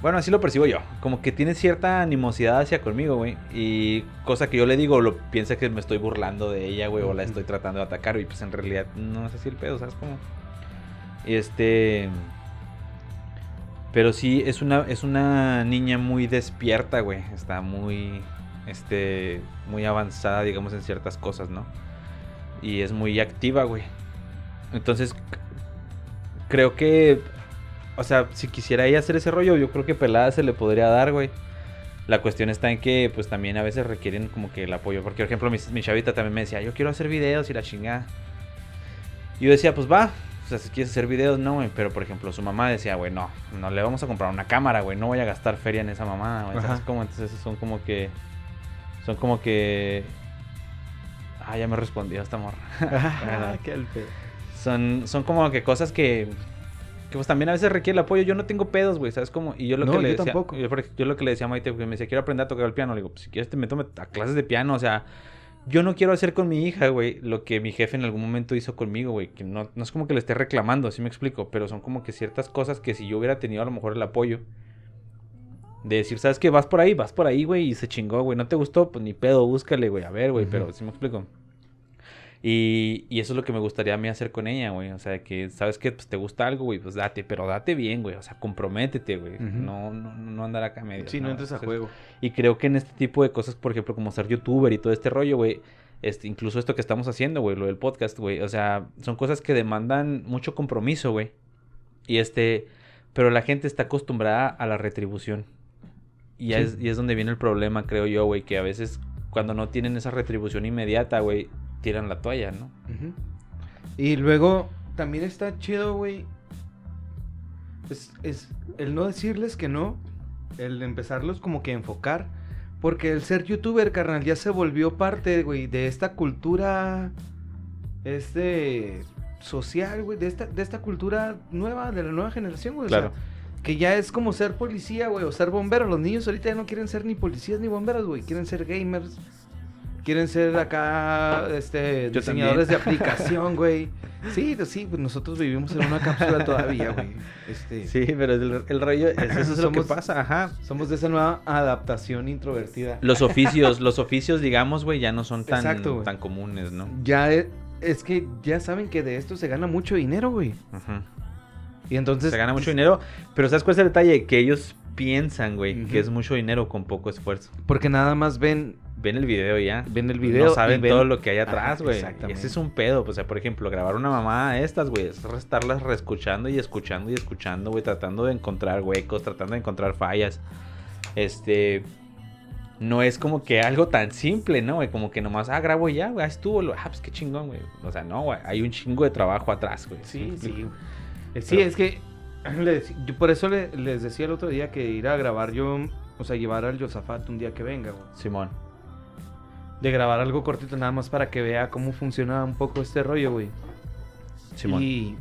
Bueno, así lo percibo yo. Como que tiene cierta animosidad hacia conmigo, güey. Y cosa que yo le digo, lo piensa que me estoy burlando de ella, güey. O la estoy tratando de atacar. Y pues en realidad no es así el pedo, ¿sabes cómo? Y este. Pero sí, es una, es una niña muy despierta, güey. Está muy. Este. Muy avanzada, digamos, en ciertas cosas, ¿no? Y es muy activa, güey. Entonces, creo que, o sea, si quisiera ella hacer ese rollo, yo creo que pelada se le podría dar, güey. La cuestión está en que, pues también a veces requieren como que el apoyo. Porque, por ejemplo, mi, mi chavita también me decía, yo quiero hacer videos y la chingada. Y yo decía, pues va, o sea, si quieres hacer videos, no, güey. Pero, por ejemplo, su mamá decía, güey, no, no le vamos a comprar una cámara, güey. No voy a gastar feria en esa mamá, güey. ¿Sabes cómo? Entonces son como que... Son como que... Ah, ya me respondió esta morra. Ah, qué al pedo. Son, son como que cosas que... Que pues también a veces requiere el apoyo. Yo no tengo pedos, güey, ¿sabes cómo? Y yo lo No, que le yo decía... tampoco. Yo, yo lo que le decía a Maite, porque me decía, quiero aprender a tocar el piano. Le digo, pues si quieres te meto a clases de piano, o sea... Yo no quiero hacer con mi hija, güey, lo que mi jefe en algún momento hizo conmigo, güey. Que no, no es como que le esté reclamando, así me explico. Pero son como que ciertas cosas que si yo hubiera tenido a lo mejor el apoyo. De decir, ¿sabes qué? Vas por ahí, vas por ahí, güey, y se chingó, güey. ¿No te gustó? Pues ni pedo, búscale, güey. A ver, güey, pero sí me explico. Y, y eso es lo que me gustaría a mí hacer con ella, güey. O sea, que, ¿sabes qué? Pues te gusta algo, güey, pues date, pero date bien, güey. O sea, comprométete, güey. No, no, no andar acá medio. Sí, no entres a juego. y creo que en este tipo de cosas, por ejemplo, como ser youtuber y todo este rollo, güey, este, incluso esto que estamos haciendo, güey, lo del podcast, güey, o sea, son cosas que demandan mucho compromiso, güey. Y este, pero la gente está acostumbrada a la retribución. Y, Sí. es, y es donde viene el problema, creo yo, güey, que a veces cuando no tienen esa retribución inmediata, güey, tiran la toalla, ¿no? Y luego también está chido, güey. Es, es el no decirles que no, el empezarlos como que a enfocar. Porque el ser youtuber, carnal, ya se volvió parte, güey, de esta cultura. Este. social, güey. De esta, de esta cultura nueva, de la nueva generación, güey. o sea, Claro. que ya es como ser policía, güey, o ser bombero. Los niños ahorita ya no quieren ser ni policías ni bomberos, güey. Quieren ser gamers. Quieren ser acá, este, Yo diseñadores de aplicación, güey. Sí, pues sí, pues nosotros vivimos en una cápsula todavía, güey. Este, Sí, pero el, el rollo, es- eso es lo que pasa, ajá. Somos de esa nueva adaptación introvertida. Los oficios, los oficios, digamos, güey, ya no son tan, Exacto, tan comunes, ¿no? Ya es, es que ya saben que de esto se gana mucho dinero, güey. Ajá. Y entonces... se gana mucho dinero, pero ¿sabes cuál es el detalle? Que ellos piensan, güey, que es mucho dinero con poco esfuerzo. Porque nada más ven, Ven el video ya. ven el video no saben ven- todo lo que hay atrás, güey. Exactamente. ese es un pedo. O sea, por ejemplo, grabar una mamá de estas, güey, es estarlas reescuchando y escuchando y escuchando, güey, tratando de encontrar huecos, tratando de encontrar fallas. Este. No es como que algo tan simple, ¿no, güey? Como que nomás, ah, grabo ya, güey, ah, estuvo, lo- ah, pues qué chingón, güey. O sea, no, güey, hay un chingo de trabajo atrás, güey. Sí, ¿me sí. Eh, Sí, Pero- es que yo por eso le- les decía el otro día que ir a grabar yo, o sea, llevar al Yosafat un día que venga, güey. Simón. De grabar algo cortito nada más para que vea cómo funciona un poco este rollo, güey. Simón. Y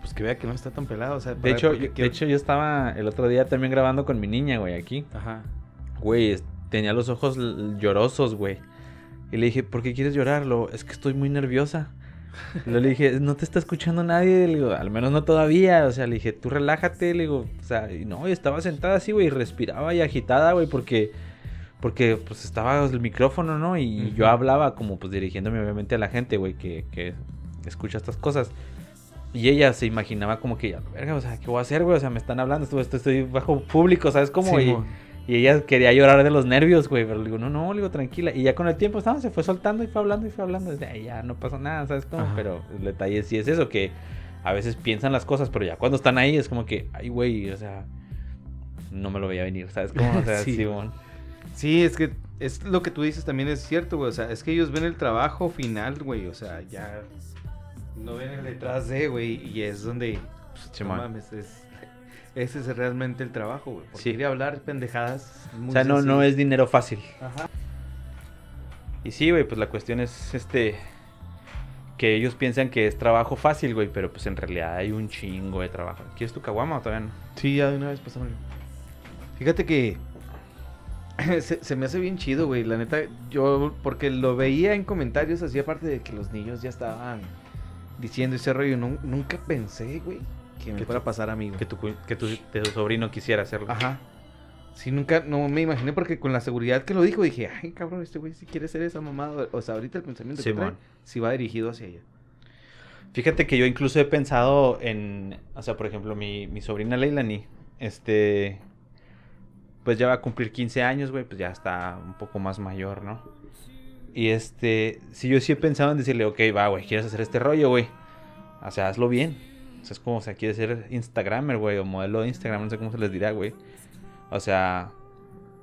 pues que vea que no está tan pelado, o sea, De hecho, yo, de quiero- hecho, yo estaba el otro día también grabando con mi niña, güey, aquí. Ajá. Güey, tenía los ojos llorosos, güey. Y le dije, ¿por qué quieres llorarlo? Es que estoy muy nerviosa. Le dije, no te está escuchando nadie. Le digo, al menos no todavía. O sea, le dije, tú relájate. Le digo, o sea, y no, y estaba sentada así, güey, y respiraba y agitada, güey, porque, porque pues estaba el micrófono, ¿no? Y yo hablaba como, pues dirigiéndome obviamente a la gente, güey, que, que escucha estas cosas. Y ella se imaginaba como que, ya, verga, o sea, ¿qué voy a hacer, güey? O sea, me están hablando, esto, esto- estoy bajo público, ¿sabes cómo? Y- Simón. y ella quería llorar de los nervios, güey. Pero le digo, no, no, le digo, tranquila. Y ya con el tiempo, no, se fue soltando y fue hablando y fue hablando. Desde ahí ya no pasó nada, ¿sabes cómo? Ajá. Pero el detalle sí es eso, que a veces piensan las cosas, pero ya cuando están ahí es como que, ay, güey, o sea, no me lo veía venir, ¿sabes cómo? O sea, Sí. Simón. Sí, es que es lo que tú dices también es cierto, güey. O sea, es que ellos ven el trabajo final, güey. O sea, ya no ven el detrás de, güey. Y es donde, pues, no mames, es, ese es realmente el trabajo, güey. Porque Sí. ir a hablar pendejadas. O sea, no, no es dinero fácil. Ajá. Y sí, güey, pues la cuestión es, este, que ellos piensan que es trabajo fácil, güey, pero pues en realidad hay un chingo de trabajo. ¿Quieres tu caguama o todavía no? Sí, ya de una vez pasamos. Fíjate que se, se me hace bien chido, güey. La neta, yo, porque lo veía en comentarios, así aparte de que los niños ya estaban diciendo ese rollo. nun- nunca pensé, güey, que me Que fuera a pasar a mí, güey. Que tu, que tu, que tu sobrino quisiera hacerlo. Ajá. Sí, nunca, no me imaginé porque con la seguridad que lo dijo dije, ay, cabrón, este güey si quiere ser esa mamada. O sea, ahorita el pensamiento que trae, sí va dirigido hacia ella. Fíjate que yo incluso he pensado en, o sea, por ejemplo, mi, mi sobrina Leilani, este, pues ya va a cumplir 15 años, güey, pues ya está un poco más mayor, ¿no? Y este, si yo sí he pensado en decirle, ok, va, güey, ¿quieres hacer este rollo, güey? O sea, hazlo bien. O sea, es como, o sea, quieres ser Instagramer, güey, o modelo de Instagram, no sé cómo se les dirá, güey. O sea,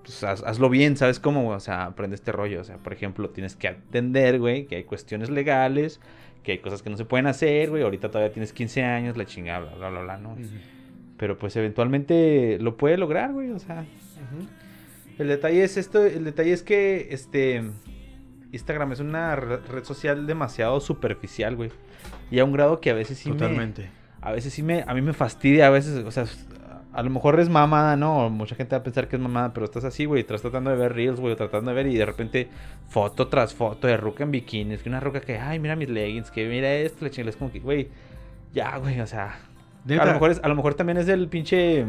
pues haz- hazlo bien, ¿sabes cómo? O sea, aprende este rollo. O sea, por ejemplo, tienes que atender, güey, que hay cuestiones legales, que hay cosas que no se pueden hacer, güey. Ahorita todavía tienes 15 años, la chingada, bla, bla, bla, bla, ¿no? Pero pues eventualmente lo puede lograr, güey, o sea. El detalle es esto, el detalle es que este Instagram es una re- red social demasiado superficial, güey. Y a un grado que a veces sí me Totalmente. a veces sí me a mí me fastidia, a veces, o sea, a lo mejor es mamada, ¿no? Mucha gente va a pensar que es mamada, pero estás así, güey, estás tratando de ver reels, güey, o tratando de ver y de repente foto tras foto de ruca en bikinis, que una ruca que, ay, mira mis leggings, que mira esto, la chingada, es como que, güey, ya, güey, o sea, a lo mejor es, a lo mejor también es del pinche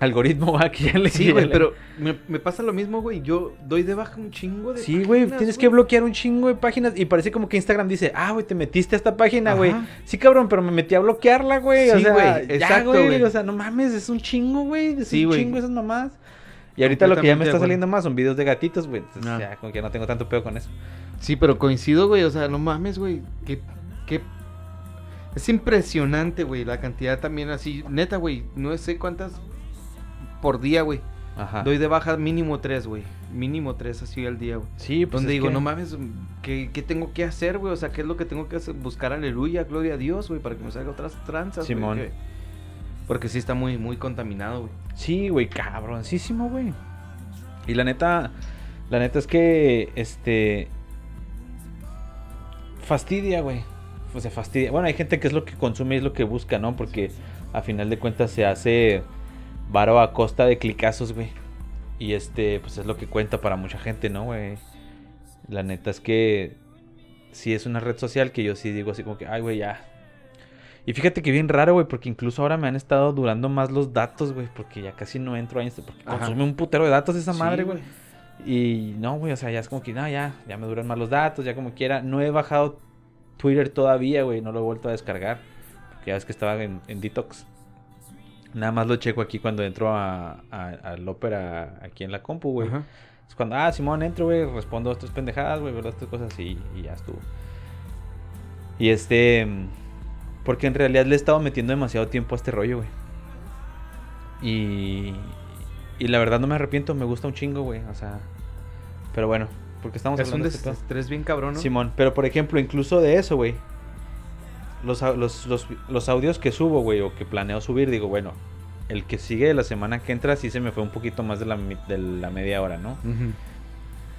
algoritmo, ¿va? Que ya le Sí, güey, pero me, me pasa lo mismo, güey. Yo doy de baja un chingo de Sí, güey, tienes que bloquear un chingo de páginas y parece como que Instagram dice, ah, güey, te metiste a esta página, güey. Sí, cabrón, pero me metí a bloquearla, güey. o Sí, sea, güey, exacto, güey. O sea, no mames, es un chingo, güey. Es Sí, un chingo esas mamás. Y ahorita lo que ya me está saliendo más son videos de gatitos, güey. Entonces, Ah. ya, como que no tengo tanto pedo con eso. Sí, pero coincido, güey. O sea, no mames, güey. Que, que... Es impresionante, güey. La cantidad también así. Neta, güey. No sé cuántas por día, güey. Ajá. Doy de baja mínimo tres, güey. Mínimo tres así al día, güey. Sí, pues Donde digo, que- no mames, ¿qué, ¿qué tengo que hacer, güey? O sea, ¿qué es lo que tengo que hacer? Buscar aleluya, gloria a Dios, güey, para que me salga otras tranzas, güey, Simón. que- Porque sí está muy, muy contaminado, güey. Sí, güey, cabroncísimo, güey. Y la neta, la neta es que, este, fastidia, güey. O sea, fastidia. Bueno, hay gente que es lo que consume y es lo que busca, ¿no? Porque a final de cuentas se hace varo a costa de clicazos, güey. Y este, pues es lo que cuenta para mucha gente, ¿no, güey? La neta es que sí es una red social que yo sí digo así como que, ay, güey, ya. Y fíjate que bien raro, güey, porque incluso ahora me han estado durando más los datos, güey, porque ya casi no entro a Instagram, porque Ajá. consume un putero de datos esa madre, güey. Y no, güey, o sea, ya es como que, no, ya, ya me duran más los datos, ya como quiera. No he bajado Twitter todavía, güey, no lo he vuelto a descargar. Porque ya ves que estaba en, en detox. Nada más lo checo aquí cuando entro a, al Opera aquí en la compu, güey. Es cuando, ah, Simón, entro, güey, respondo a estas pendejadas, güey, veo estas cosas y, y ya estuvo. Y este. Porque en realidad le he estado metiendo demasiado tiempo a este rollo, güey. Y. Y la verdad no me arrepiento, me gusta un chingo, güey. O sea. Pero bueno, porque estamos Es un hablando de este desestrés bien cabrón, ¿no? Simón, pero por ejemplo, incluso de eso, güey. Los, los, los, los audios que subo, güey, o que planeo subir, digo, bueno, el que sigue de la semana que entra sí se me fue un poquito más de la, de la media hora, ¿no?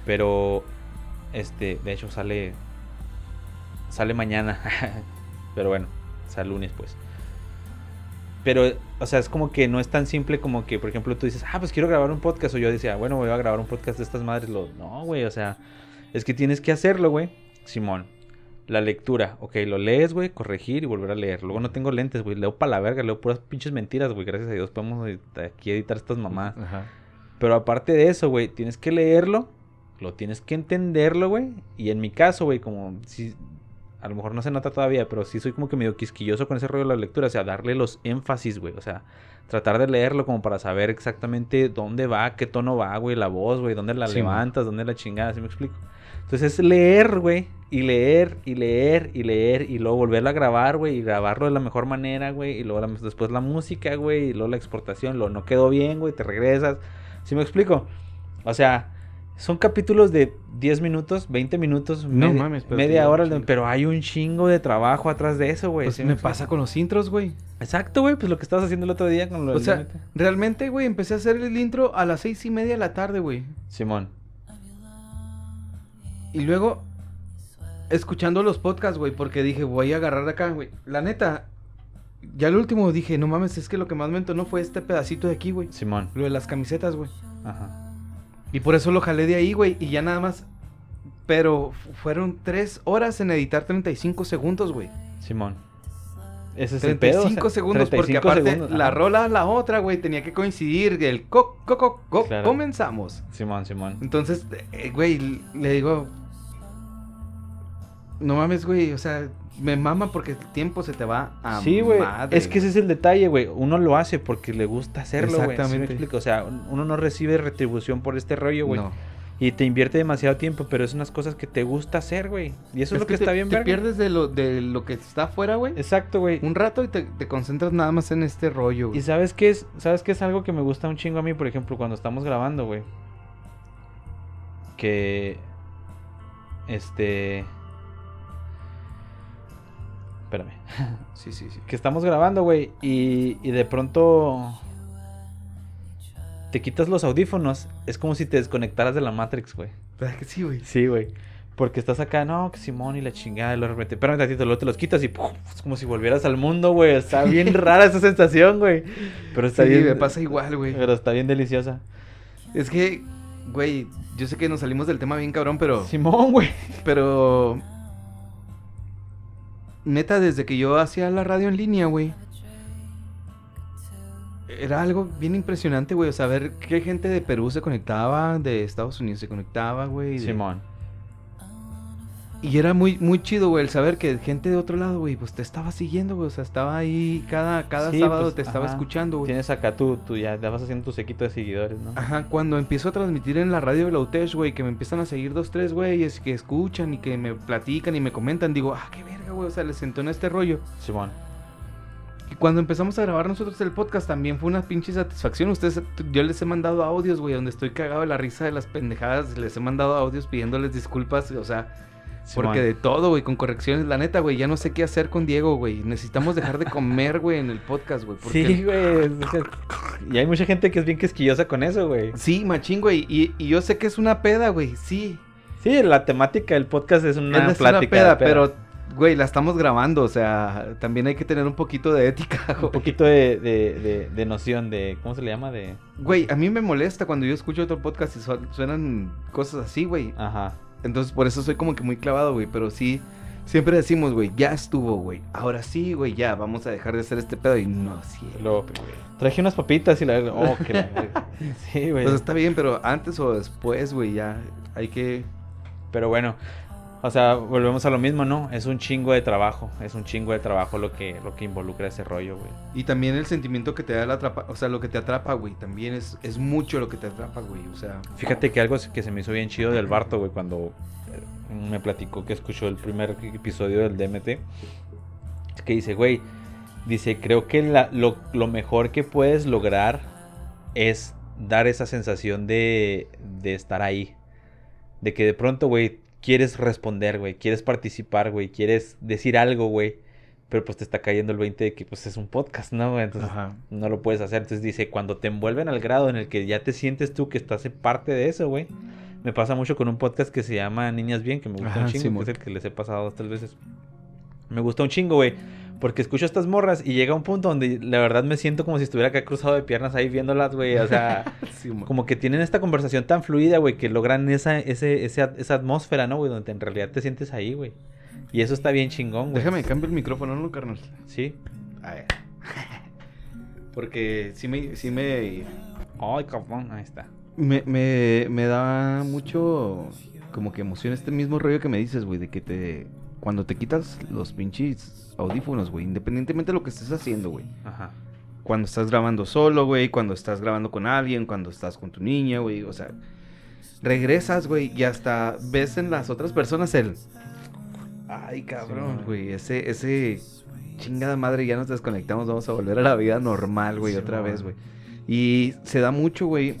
Pero, este, de hecho sale, sale mañana. Pero bueno, sale lunes, pues. Pero, o sea, es como que no es tan simple como que, por ejemplo, tú dices, ah, pues quiero grabar un podcast. O yo decía, bueno, voy a grabar un podcast de estas madres. Lo... No, güey, o sea, es que tienes que hacerlo, güey. Simón, la lectura. Ok, lo lees, güey, corregir y volver a leer. Luego no tengo lentes, güey. Leo para la verga, leo puras pinches mentiras, güey. Gracias a Dios podemos eh, aquí editar estas mamadas. Ajá. Pero aparte de eso, güey, tienes que leerlo, lo tienes que entenderlo, güey. Y en mi caso, güey, como si a lo mejor no se nota todavía, pero sí soy como que medio quisquilloso con ese rollo de la lectura, o sea, darle los énfasis, güey, o sea, tratar de leerlo como para saber exactamente dónde va, qué tono va, güey, la voz, güey, dónde la Sí, man. levantas, dónde la chingada, ¿sí me explico? Entonces es leer, güey, y leer, y leer, y leer, y luego volverlo a grabar, güey, y grabarlo de la mejor manera, güey, y luego la- después la música, güey, y luego la exportación, lo no quedó bien, güey, te regresas, ¿sí me explico? O sea, son capítulos de 10 minutos, 20 minutos, No media, mames, pero media sí, hora, pero hay un chingo de trabajo atrás de eso, güey. Pues ¿sí me pasa con los intros, güey. Exacto, güey, pues lo que estabas haciendo el otro día con lo O sea, realmente, güey, empecé a hacer el intro a las seis y media de la tarde, güey. Simón. Y luego, escuchando los podcasts, güey, porque dije, voy a agarrar acá, güey. La neta, ya el último dije, no mames, es que lo que más me entonó fue este pedacito de aquí, güey. Simón. Lo de las camisetas, güey. Ajá. Y por eso lo jalé de ahí, güey. Y ya nada más. Pero fu- fueron tres horas en editar 35 segundos, güey. Simón. Ese es el pedo. 35 o sea, segundos, porque 35 aparte segundos, la rola, la otra, güey, tenía que coincidir. El co, co, co, co- Claro. comenzamos. Simón, Simón. Entonces, eh, güey, le digo. No mames, güey, o sea, me mama porque el tiempo se te va a Sí, güey. Es que ese es el detalle, güey. Uno lo hace porque le gusta hacerlo, güey. ¿sí me Exactamente. explico? O sea, uno no recibe retribución por este rollo, güey. No. Y te invierte demasiado tiempo, pero es unas cosas que te gusta hacer, güey. Y eso es, lo que, te, está bien, Te verga. pierdes de lo, de lo que está afuera, güey. Exacto, güey. Un rato y te, te concentras nada más en este rollo, Y güey. sabes qué es, sabes qué es algo que me gusta un chingo a mí, por ejemplo, cuando estamos grabando, güey. Que este Espérame. Sí, sí, sí. Que estamos grabando, güey, y, y de pronto te quitas los audífonos, es como si te desconectaras de la Matrix, güey. ¿Verdad que sí, güey? Sí, güey. Porque estás acá, no, que Simón y la chingada, y luego de repente, espérame tantito, luego te los quitas y ¡puf! es como si volvieras al mundo, güey. Está bien rara esa sensación, güey. Pero está Sí, bien. me pasa igual, güey. Pero está bien deliciosa. Es que, güey, yo sé que nos salimos del tema bien cabrón, pero... Simón, güey. Pero... Neta, desde que yo hacía la radio en línea, güey. Era algo bien impresionante, güey. O sea, ver qué gente de Perú se conectaba, de Estados Unidos se conectaba, güey. Simón. Y era muy, muy chido, güey, el saber que gente de otro lado, güey, pues te estaba siguiendo, güey. O sea, estaba ahí cada, cada Sí, sábado pues, te estaba ajá. escuchando, güey. Tienes acá tú, tú ya, ya vas haciendo tu sequito de seguidores, ¿no? Ajá, cuando empiezo a transmitir en la radio de la UTESH, güey, que me empiezan a seguir dos, tres güeyes que escuchan y que me platican y me comentan, digo, ah, qué verga, güey, o sea, les sentó en este rollo. Simón. Y cuando empezamos a grabar nosotros el podcast también fue una pinche satisfacción. Ustedes, yo les he mandado audios, güey, donde estoy cagado de la risa de las pendejadas. Les he mandado audios pidiéndoles disculpas, o sea, porque de todo, güey, con correcciones. La neta, güey, ya no sé qué hacer con Diego, güey. Necesitamos dejar de comer, güey, en el podcast, güey. porque- Sí, güey. Y hay mucha gente que es bien quisquillosa con eso, güey. Sí, machín, güey. Y, y yo sé que es una peda, güey, sí. Sí, la temática del podcast es una es plática. una peda, de peda. pero, güey, la estamos grabando. O sea, también hay que tener un poquito de ética, Un güey. poquito de, de, de, de noción de. ¿Cómo se le llama? De. Güey, a mí me molesta cuando yo escucho otro podcast y su- suenan cosas así, güey. Ajá. Entonces, por eso soy como que muy clavado, güey. Pero sí, siempre decimos, güey, ya estuvo, güey. Ahora sí, güey, ya, vamos a dejar de hacer este pedo. Y no, sí. Lo- Traje unas papitas y la. Oh, que la. Sí, güey. Pues está bien, pero antes o después, güey, ya hay que... Pero bueno, o sea, volvemos a lo mismo, ¿no? Es un chingo de trabajo, es un chingo de trabajo lo que, lo que involucra ese rollo, güey. Y también el sentimiento que te da la atrapa... O sea, lo que te atrapa, güey, también es, es mucho lo que te atrapa, güey. O sea... Fíjate que algo que se me hizo bien chido del Barto, güey, cuando eh, me platicó que escuchó el primer episodio del DMT, es que dice, güey, dice, creo que la- lo, lo mejor que puedes lograr es dar esa sensación de, de estar ahí. De que de pronto, güey, quieres responder, güey, quieres participar, güey, quieres decir algo, güey. Pero pues te está cayendo el 20 de que pues es un podcast, ¿no? güey? Entonces Ajá. no lo puedes hacer. Entonces dice, cuando te envuelven al grado en el que ya te sientes tú que estás en parte de eso, güey. Me pasa mucho con un podcast que se llama Niñas Bien, que me gusta Ajá, un chingo, Simón. que es el que les he pasado dos, tres veces. Me gusta un chingo, güey. Porque escucho estas morras y llega un punto donde la verdad me siento como si estuviera acá cruzado de piernas ahí viéndolas, güey. O sea, Sí, como que tienen esta conversación tan fluida, güey, que logran esa, ese, ese- esa atmósfera, ¿no, güey? Donde en realidad te sientes ahí, güey. Y eso está bien chingón, güey. Déjame cambio el micrófono, ¿no, carnal? Sí. A ver. Porque sí me... Sí me... Ay, cabrón, ahí está. Me, me, me da mucho como que emoción este mismo rollo que me dices, güey, de que te... Cuando te quitas los pinches audífonos, güey, independientemente de lo que estés haciendo, güey. Ajá. Cuando estás grabando solo, güey, cuando estás grabando con alguien, cuando estás con tu niña, güey, o sea... Regresas, güey, y hasta ves en las otras personas el... Ay, cabrón, Sí, güey, ese, ese... Chingada madre, ya nos desconectamos, vamos a volver a la vida normal, güey, Sí, otra man. vez, güey. Y se da mucho, güey,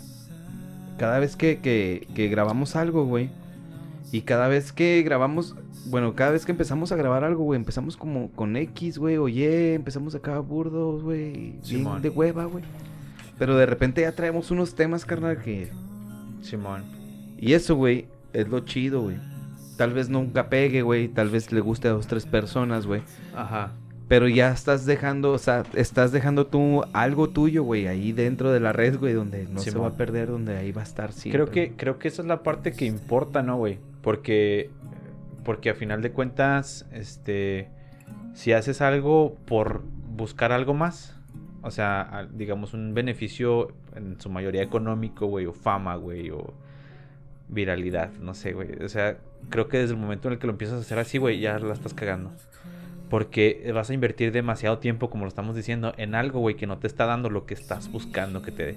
cada vez que, que, que grabamos algo, güey. Y cada vez que grabamos, bueno, cada vez que empezamos a grabar algo, güey, empezamos como con X, güey, o Y, empezamos acá burdos, güey, bien de hueva, güey. Pero de repente ya traemos unos temas, carnal, que... Simón. Y eso, güey, es lo chido, güey. Tal vez nunca pegue, güey, tal vez le guste a dos, tres personas, güey. Ajá. Pero ya estás dejando, o sea, estás dejando tú algo tuyo, güey, ahí dentro de la red, güey, donde no se va a perder, donde ahí va a estar siempre. Creo que, creo que esa es la parte que importa, ¿no, güey? Porque, porque a final de cuentas, este, si haces algo por buscar algo más, o sea, digamos un beneficio en su mayoría económico, güey, o fama, güey, o viralidad, no sé, güey. O sea, creo que desde el momento en el que lo empiezas a hacer así, güey, ya la estás cagando. Porque vas a invertir demasiado tiempo, como lo estamos diciendo, en algo, güey, que no te está dando lo que estás buscando que te dé.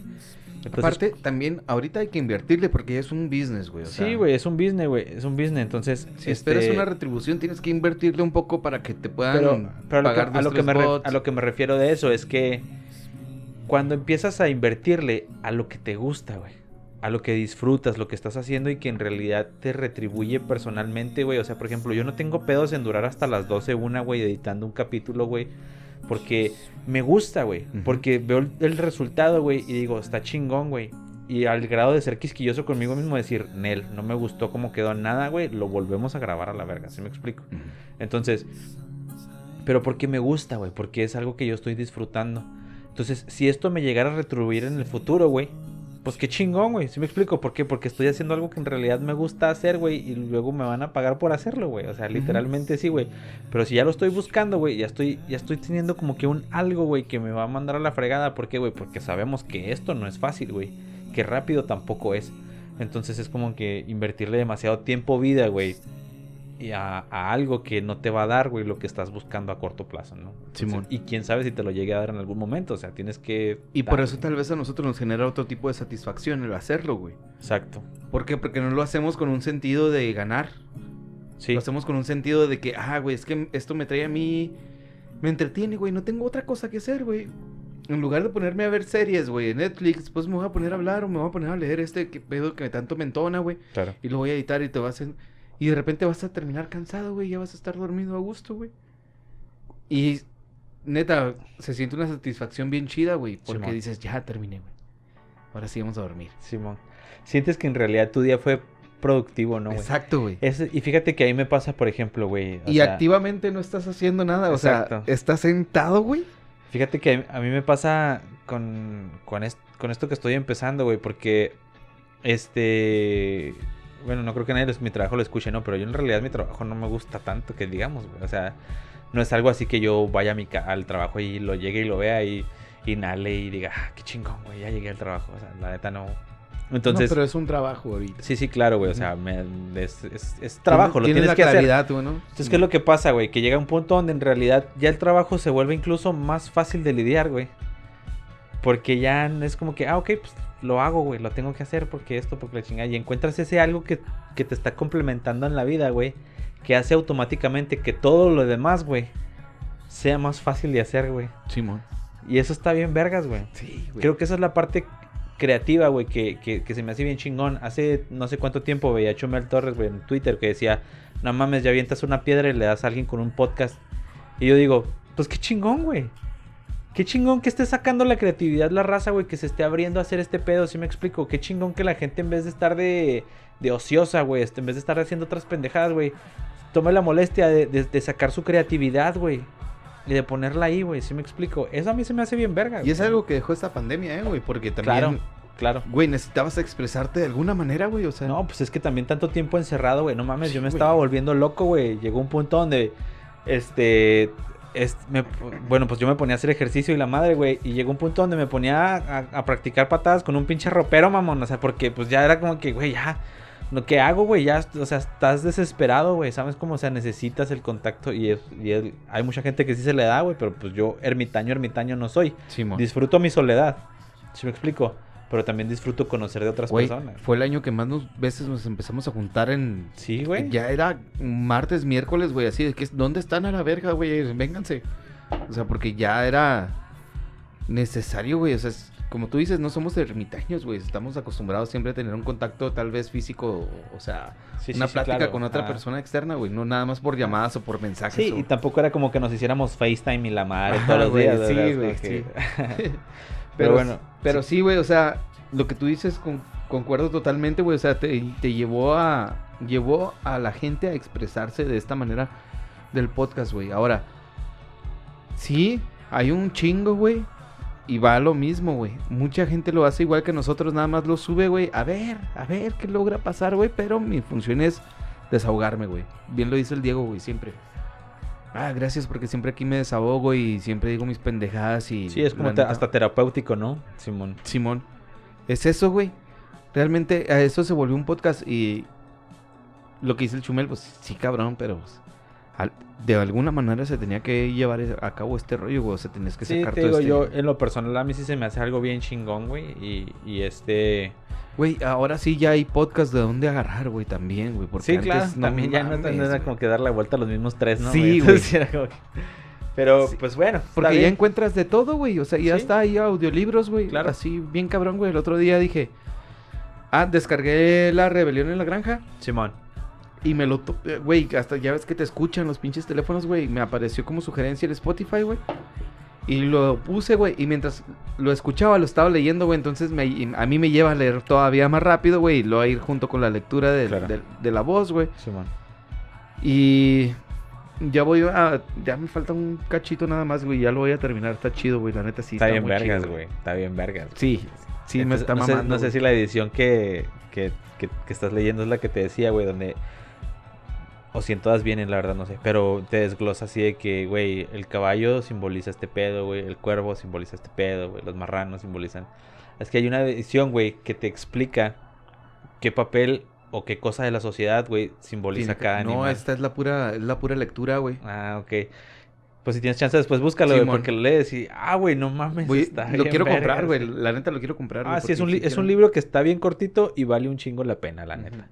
Entonces, Aparte, también ahorita hay que invertirle porque es un business, güey. o sea, sí, güey, es un business, güey, es un business. Entonces, Si esperas este, una retribución, tienes que invertirle un poco para que te puedan pero, pero a, lo que, pagar a lo que me bots. a lo que me refiero de eso es que cuando empiezas a invertirle a lo que te gusta, güey, a lo que disfrutas, lo que estás haciendo y que en realidad te retribuye personalmente, güey. O sea, por ejemplo, yo no tengo pedos en durar hasta las 12, una, güey, editando un capítulo, güey. Porque me gusta, güey. Porque veo el, el resultado, güey, y digo, está chingón, güey. Y al grado de ser quisquilloso conmigo mismo, decir, Nel, no me gustó cómo quedó nada, güey, lo volvemos a grabar a la verga, ¿sí me explico? Entonces, pero porque me gusta, güey, porque es algo que yo estoy disfrutando. Entonces, si esto me llegara a retribuir en el futuro, güey, pues qué chingón, güey. ¿Sí me explico? ¿Por qué? Porque estoy haciendo algo que en realidad me gusta hacer, güey, y luego me van a pagar por hacerlo, güey. O sea, literalmente sí, güey. Pero si ya lo estoy buscando, güey, ya estoy, ya estoy teniendo como que un algo, güey, que me va a mandar a la fregada. ¿Por qué, güey? Porque sabemos que esto no es fácil, güey. Que rápido tampoco es. Entonces es como que invertirle demasiado tiempo, vida, güey. Y a, a algo que no te va a dar, güey, lo que estás buscando a corto plazo, ¿no? Entonces, Simón. Y quién sabe si te lo llegue a dar en algún momento. O sea, tienes que. Y por eso tal vez a nosotros nos genera otro tipo de satisfacción el hacerlo, güey. Exacto. ¿Por qué? Porque no lo hacemos con un sentido de ganar. Sí. Lo hacemos con un sentido de que, ah, güey, es que esto me trae a mí, me entretiene, güey, no tengo otra cosa que hacer, güey. En lugar de ponerme a ver series, güey, en Netflix, pues me voy a poner a hablar o me voy a poner a leer este que pedo que tanto me entona, güey. Claro. Y lo voy a editar y te vas a... Y de repente vas a terminar cansado, güey, ya vas a estar dormido a gusto, güey. Y neta, se siente una satisfacción bien chida, güey, porque Simón. dices, ya terminé, güey. Ahora sí vamos a dormir. Simón. Sientes que en realidad tu día fue productivo, ¿no, güey? Exacto, güey. Es- y fíjate que ahí me pasa, por ejemplo, güey. o Y sea, activamente no estás haciendo nada, o Exacto. sea, estás sentado, güey. Fíjate que a mí me pasa con, con, est- con esto que estoy empezando, güey, porque este... Bueno, no creo que nadie de mi trabajo lo escuche, ¿no? Pero yo en realidad mi trabajo no me gusta tanto que digamos, güey. O sea, no es algo así que yo vaya a mi ca- al trabajo y lo llegue y lo vea y inhale y diga, ah, qué chingón, güey, ya llegué al trabajo. O sea, la neta no. Entonces, no, pero es un trabajo ahorita. sí, sí, claro, güey. O sea, me- es, es- es trabajo, lo Tienes tienes la que hacer. claridad, tú, ¿no? Entonces, ¿qué es lo que pasa, güey? Que llega un punto donde en realidad ya el trabajo se vuelve incluso más fácil de lidiar, güey. Porque ya es como que, ah, ok, pues lo hago, güey, lo tengo que hacer porque esto, porque la chingada. Y encuentras ese algo que, que te está complementando en la vida, güey. Que hace automáticamente que todo lo demás, güey, sea más fácil de hacer, güey. Simón. Y eso está bien vergas, güey. Sí, güey. Creo que esa es la parte creativa, güey, que, que, que se me hace bien chingón. Hace no sé cuánto tiempo veía a Chumel Torres, güey, en Twitter, que decía, no mames, ya avientas una piedra y le das a alguien con un podcast. Y yo digo, pues qué chingón, güey. Qué chingón que esté sacando la creatividad la raza, güey, que se esté abriendo a hacer este pedo, ¿sí me explico? Qué chingón que la gente en vez de estar de, de ociosa, güey, este, en vez de estar haciendo otras pendejadas, güey, tome la molestia de, de- de sacar su creatividad, güey. Y de ponerla ahí, güey, ¿sí me explico? Eso a mí se me hace bien verga. Y es algo que dejó esta pandemia, ¿eh, güey? Porque también, Claro, claro. güey, necesitabas expresarte de alguna manera, güey. O sea, No, pues es que también tanto tiempo encerrado, güey. No mames, Sí, yo me güey. estaba volviendo loco, güey. Llegó un punto donde, este, es- me- bueno, pues yo me ponía a hacer ejercicio y la madre, güey. Y llegó un punto donde me ponía a, a practicar patadas con un pinche ropero, mamón. O sea, porque pues ya era como que, güey, ya, lo que hago, güey, ya, o sea, estás desesperado, güey. ¿Sabes cómo? O sea, necesitas el contacto y, es- y es- hay mucha gente que sí se le da, güey. Pero pues yo, ermitaño, ermitaño no soy. Disfruto mi soledad. ¿Sí me explico? Pero también disfruto conocer de otras personas. fue el año que más nos, veces nos empezamos a juntar en... Sí, güey. Ya era martes, miércoles, güey, así de que, ¿dónde están a la verga, güey? Vénganse. O sea, porque ya era necesario, güey. O sea, es- como tú dices, no somos ermitaños, güey. Estamos acostumbrados siempre a tener un contacto tal vez físico, o sea, Sí, una sí, plática claro. con otra Ah. persona externa, güey. No nada más por llamadas o por mensajes. Sí, o- y tampoco era como que nos hiciéramos FaceTime y la madre Ajá, todos los días. sí, güey, pero, Pero bueno, Pero sí, güey, o sea, lo que tú dices con- concuerdo totalmente, güey. O sea, te, te llevó a. Llevó a la gente a expresarse de esta manera del podcast, güey. Ahora, sí, hay un chingo, güey. Y va a lo mismo, güey. Mucha gente lo hace igual que nosotros, nada más lo sube, güey. A ver, a ver qué logra pasar, güey. Pero mi función es desahogarme, güey. Bien lo dice el Diego, güey, siempre. Ah, gracias porque siempre aquí me desahogo y siempre digo mis pendejadas y... Sí, es como te- hasta terapéutico, ¿no? Simón. Simón. Es eso, güey. Realmente a eso se volvió un podcast y lo que dice el Chumel, pues sí, cabrón, pero pues, de alguna manera se tenía que llevar a cabo este rollo, güey. O sea, tenías que sí, sacar te todo digo, este... yo en lo personal a mí sí se me hace algo bien chingón, güey. Y, y este... Güey, ahora sí ya hay podcast de dónde agarrar, güey, también, güey. Sí, claro, también ya no, no era como que dar la vuelta a los mismos tres, ¿no? Sí, güey. Pero, pues bueno. Porque ya encuentras de todo, güey. O sea, ya Sí. está ahí audiolibros, güey. Claro. Así, bien cabrón, güey. El otro día dije... Ah, descargué La Rebelión en la Granja. Simón. Y me lo... to- eh, Güey, hasta ya ves que te escuchan los pinches teléfonos, güey. Me apareció como sugerencia el Spotify, güey. Y lo puse, güey. Y mientras lo escuchaba, lo estaba leyendo, güey. Entonces me, a mí me lleva a leer todavía más rápido, güey. Y lo a ir junto con la lectura Claro. de la voz, güey. Simón. Y ya voy a... Ya me falta un cachito nada más, güey. Ya lo voy a terminar. Está chido, güey. La neta sí. está, bien muy chido, vergas, güey. Está bien vergas. Sí, sí, me está no sé-. No sé, si la edición que, que, que, que estás leyendo es la que te decía, güey, donde... O si en todas vienen, la verdad, no sé. Pero te desglosa así de que, güey, el caballo simboliza este pedo, güey. El cuervo simboliza este pedo, güey. Los marranos simbolizan... Es que hay una edición, güey, que te explica qué papel o qué cosa de la sociedad, güey, simboliza cada No, animal. esta es la pura, es la pura lectura, güey. Ah, ok. Pues si tienes chance después búscalo, güey, porque lo lees y... Ah, güey, no mames, está lo bien quiero comprar, güey. La neta lo quiero comprar. Ah, sí, es un, es un libro que está bien cortito y vale un chingo la pena, la neta.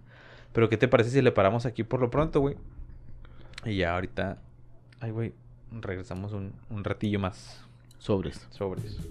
Pero ¿qué te parece si le paramos aquí por lo pronto, güey? Y ya ahorita... Ay, güey, regresamos un, un ratillo más Sobres. sobre eso.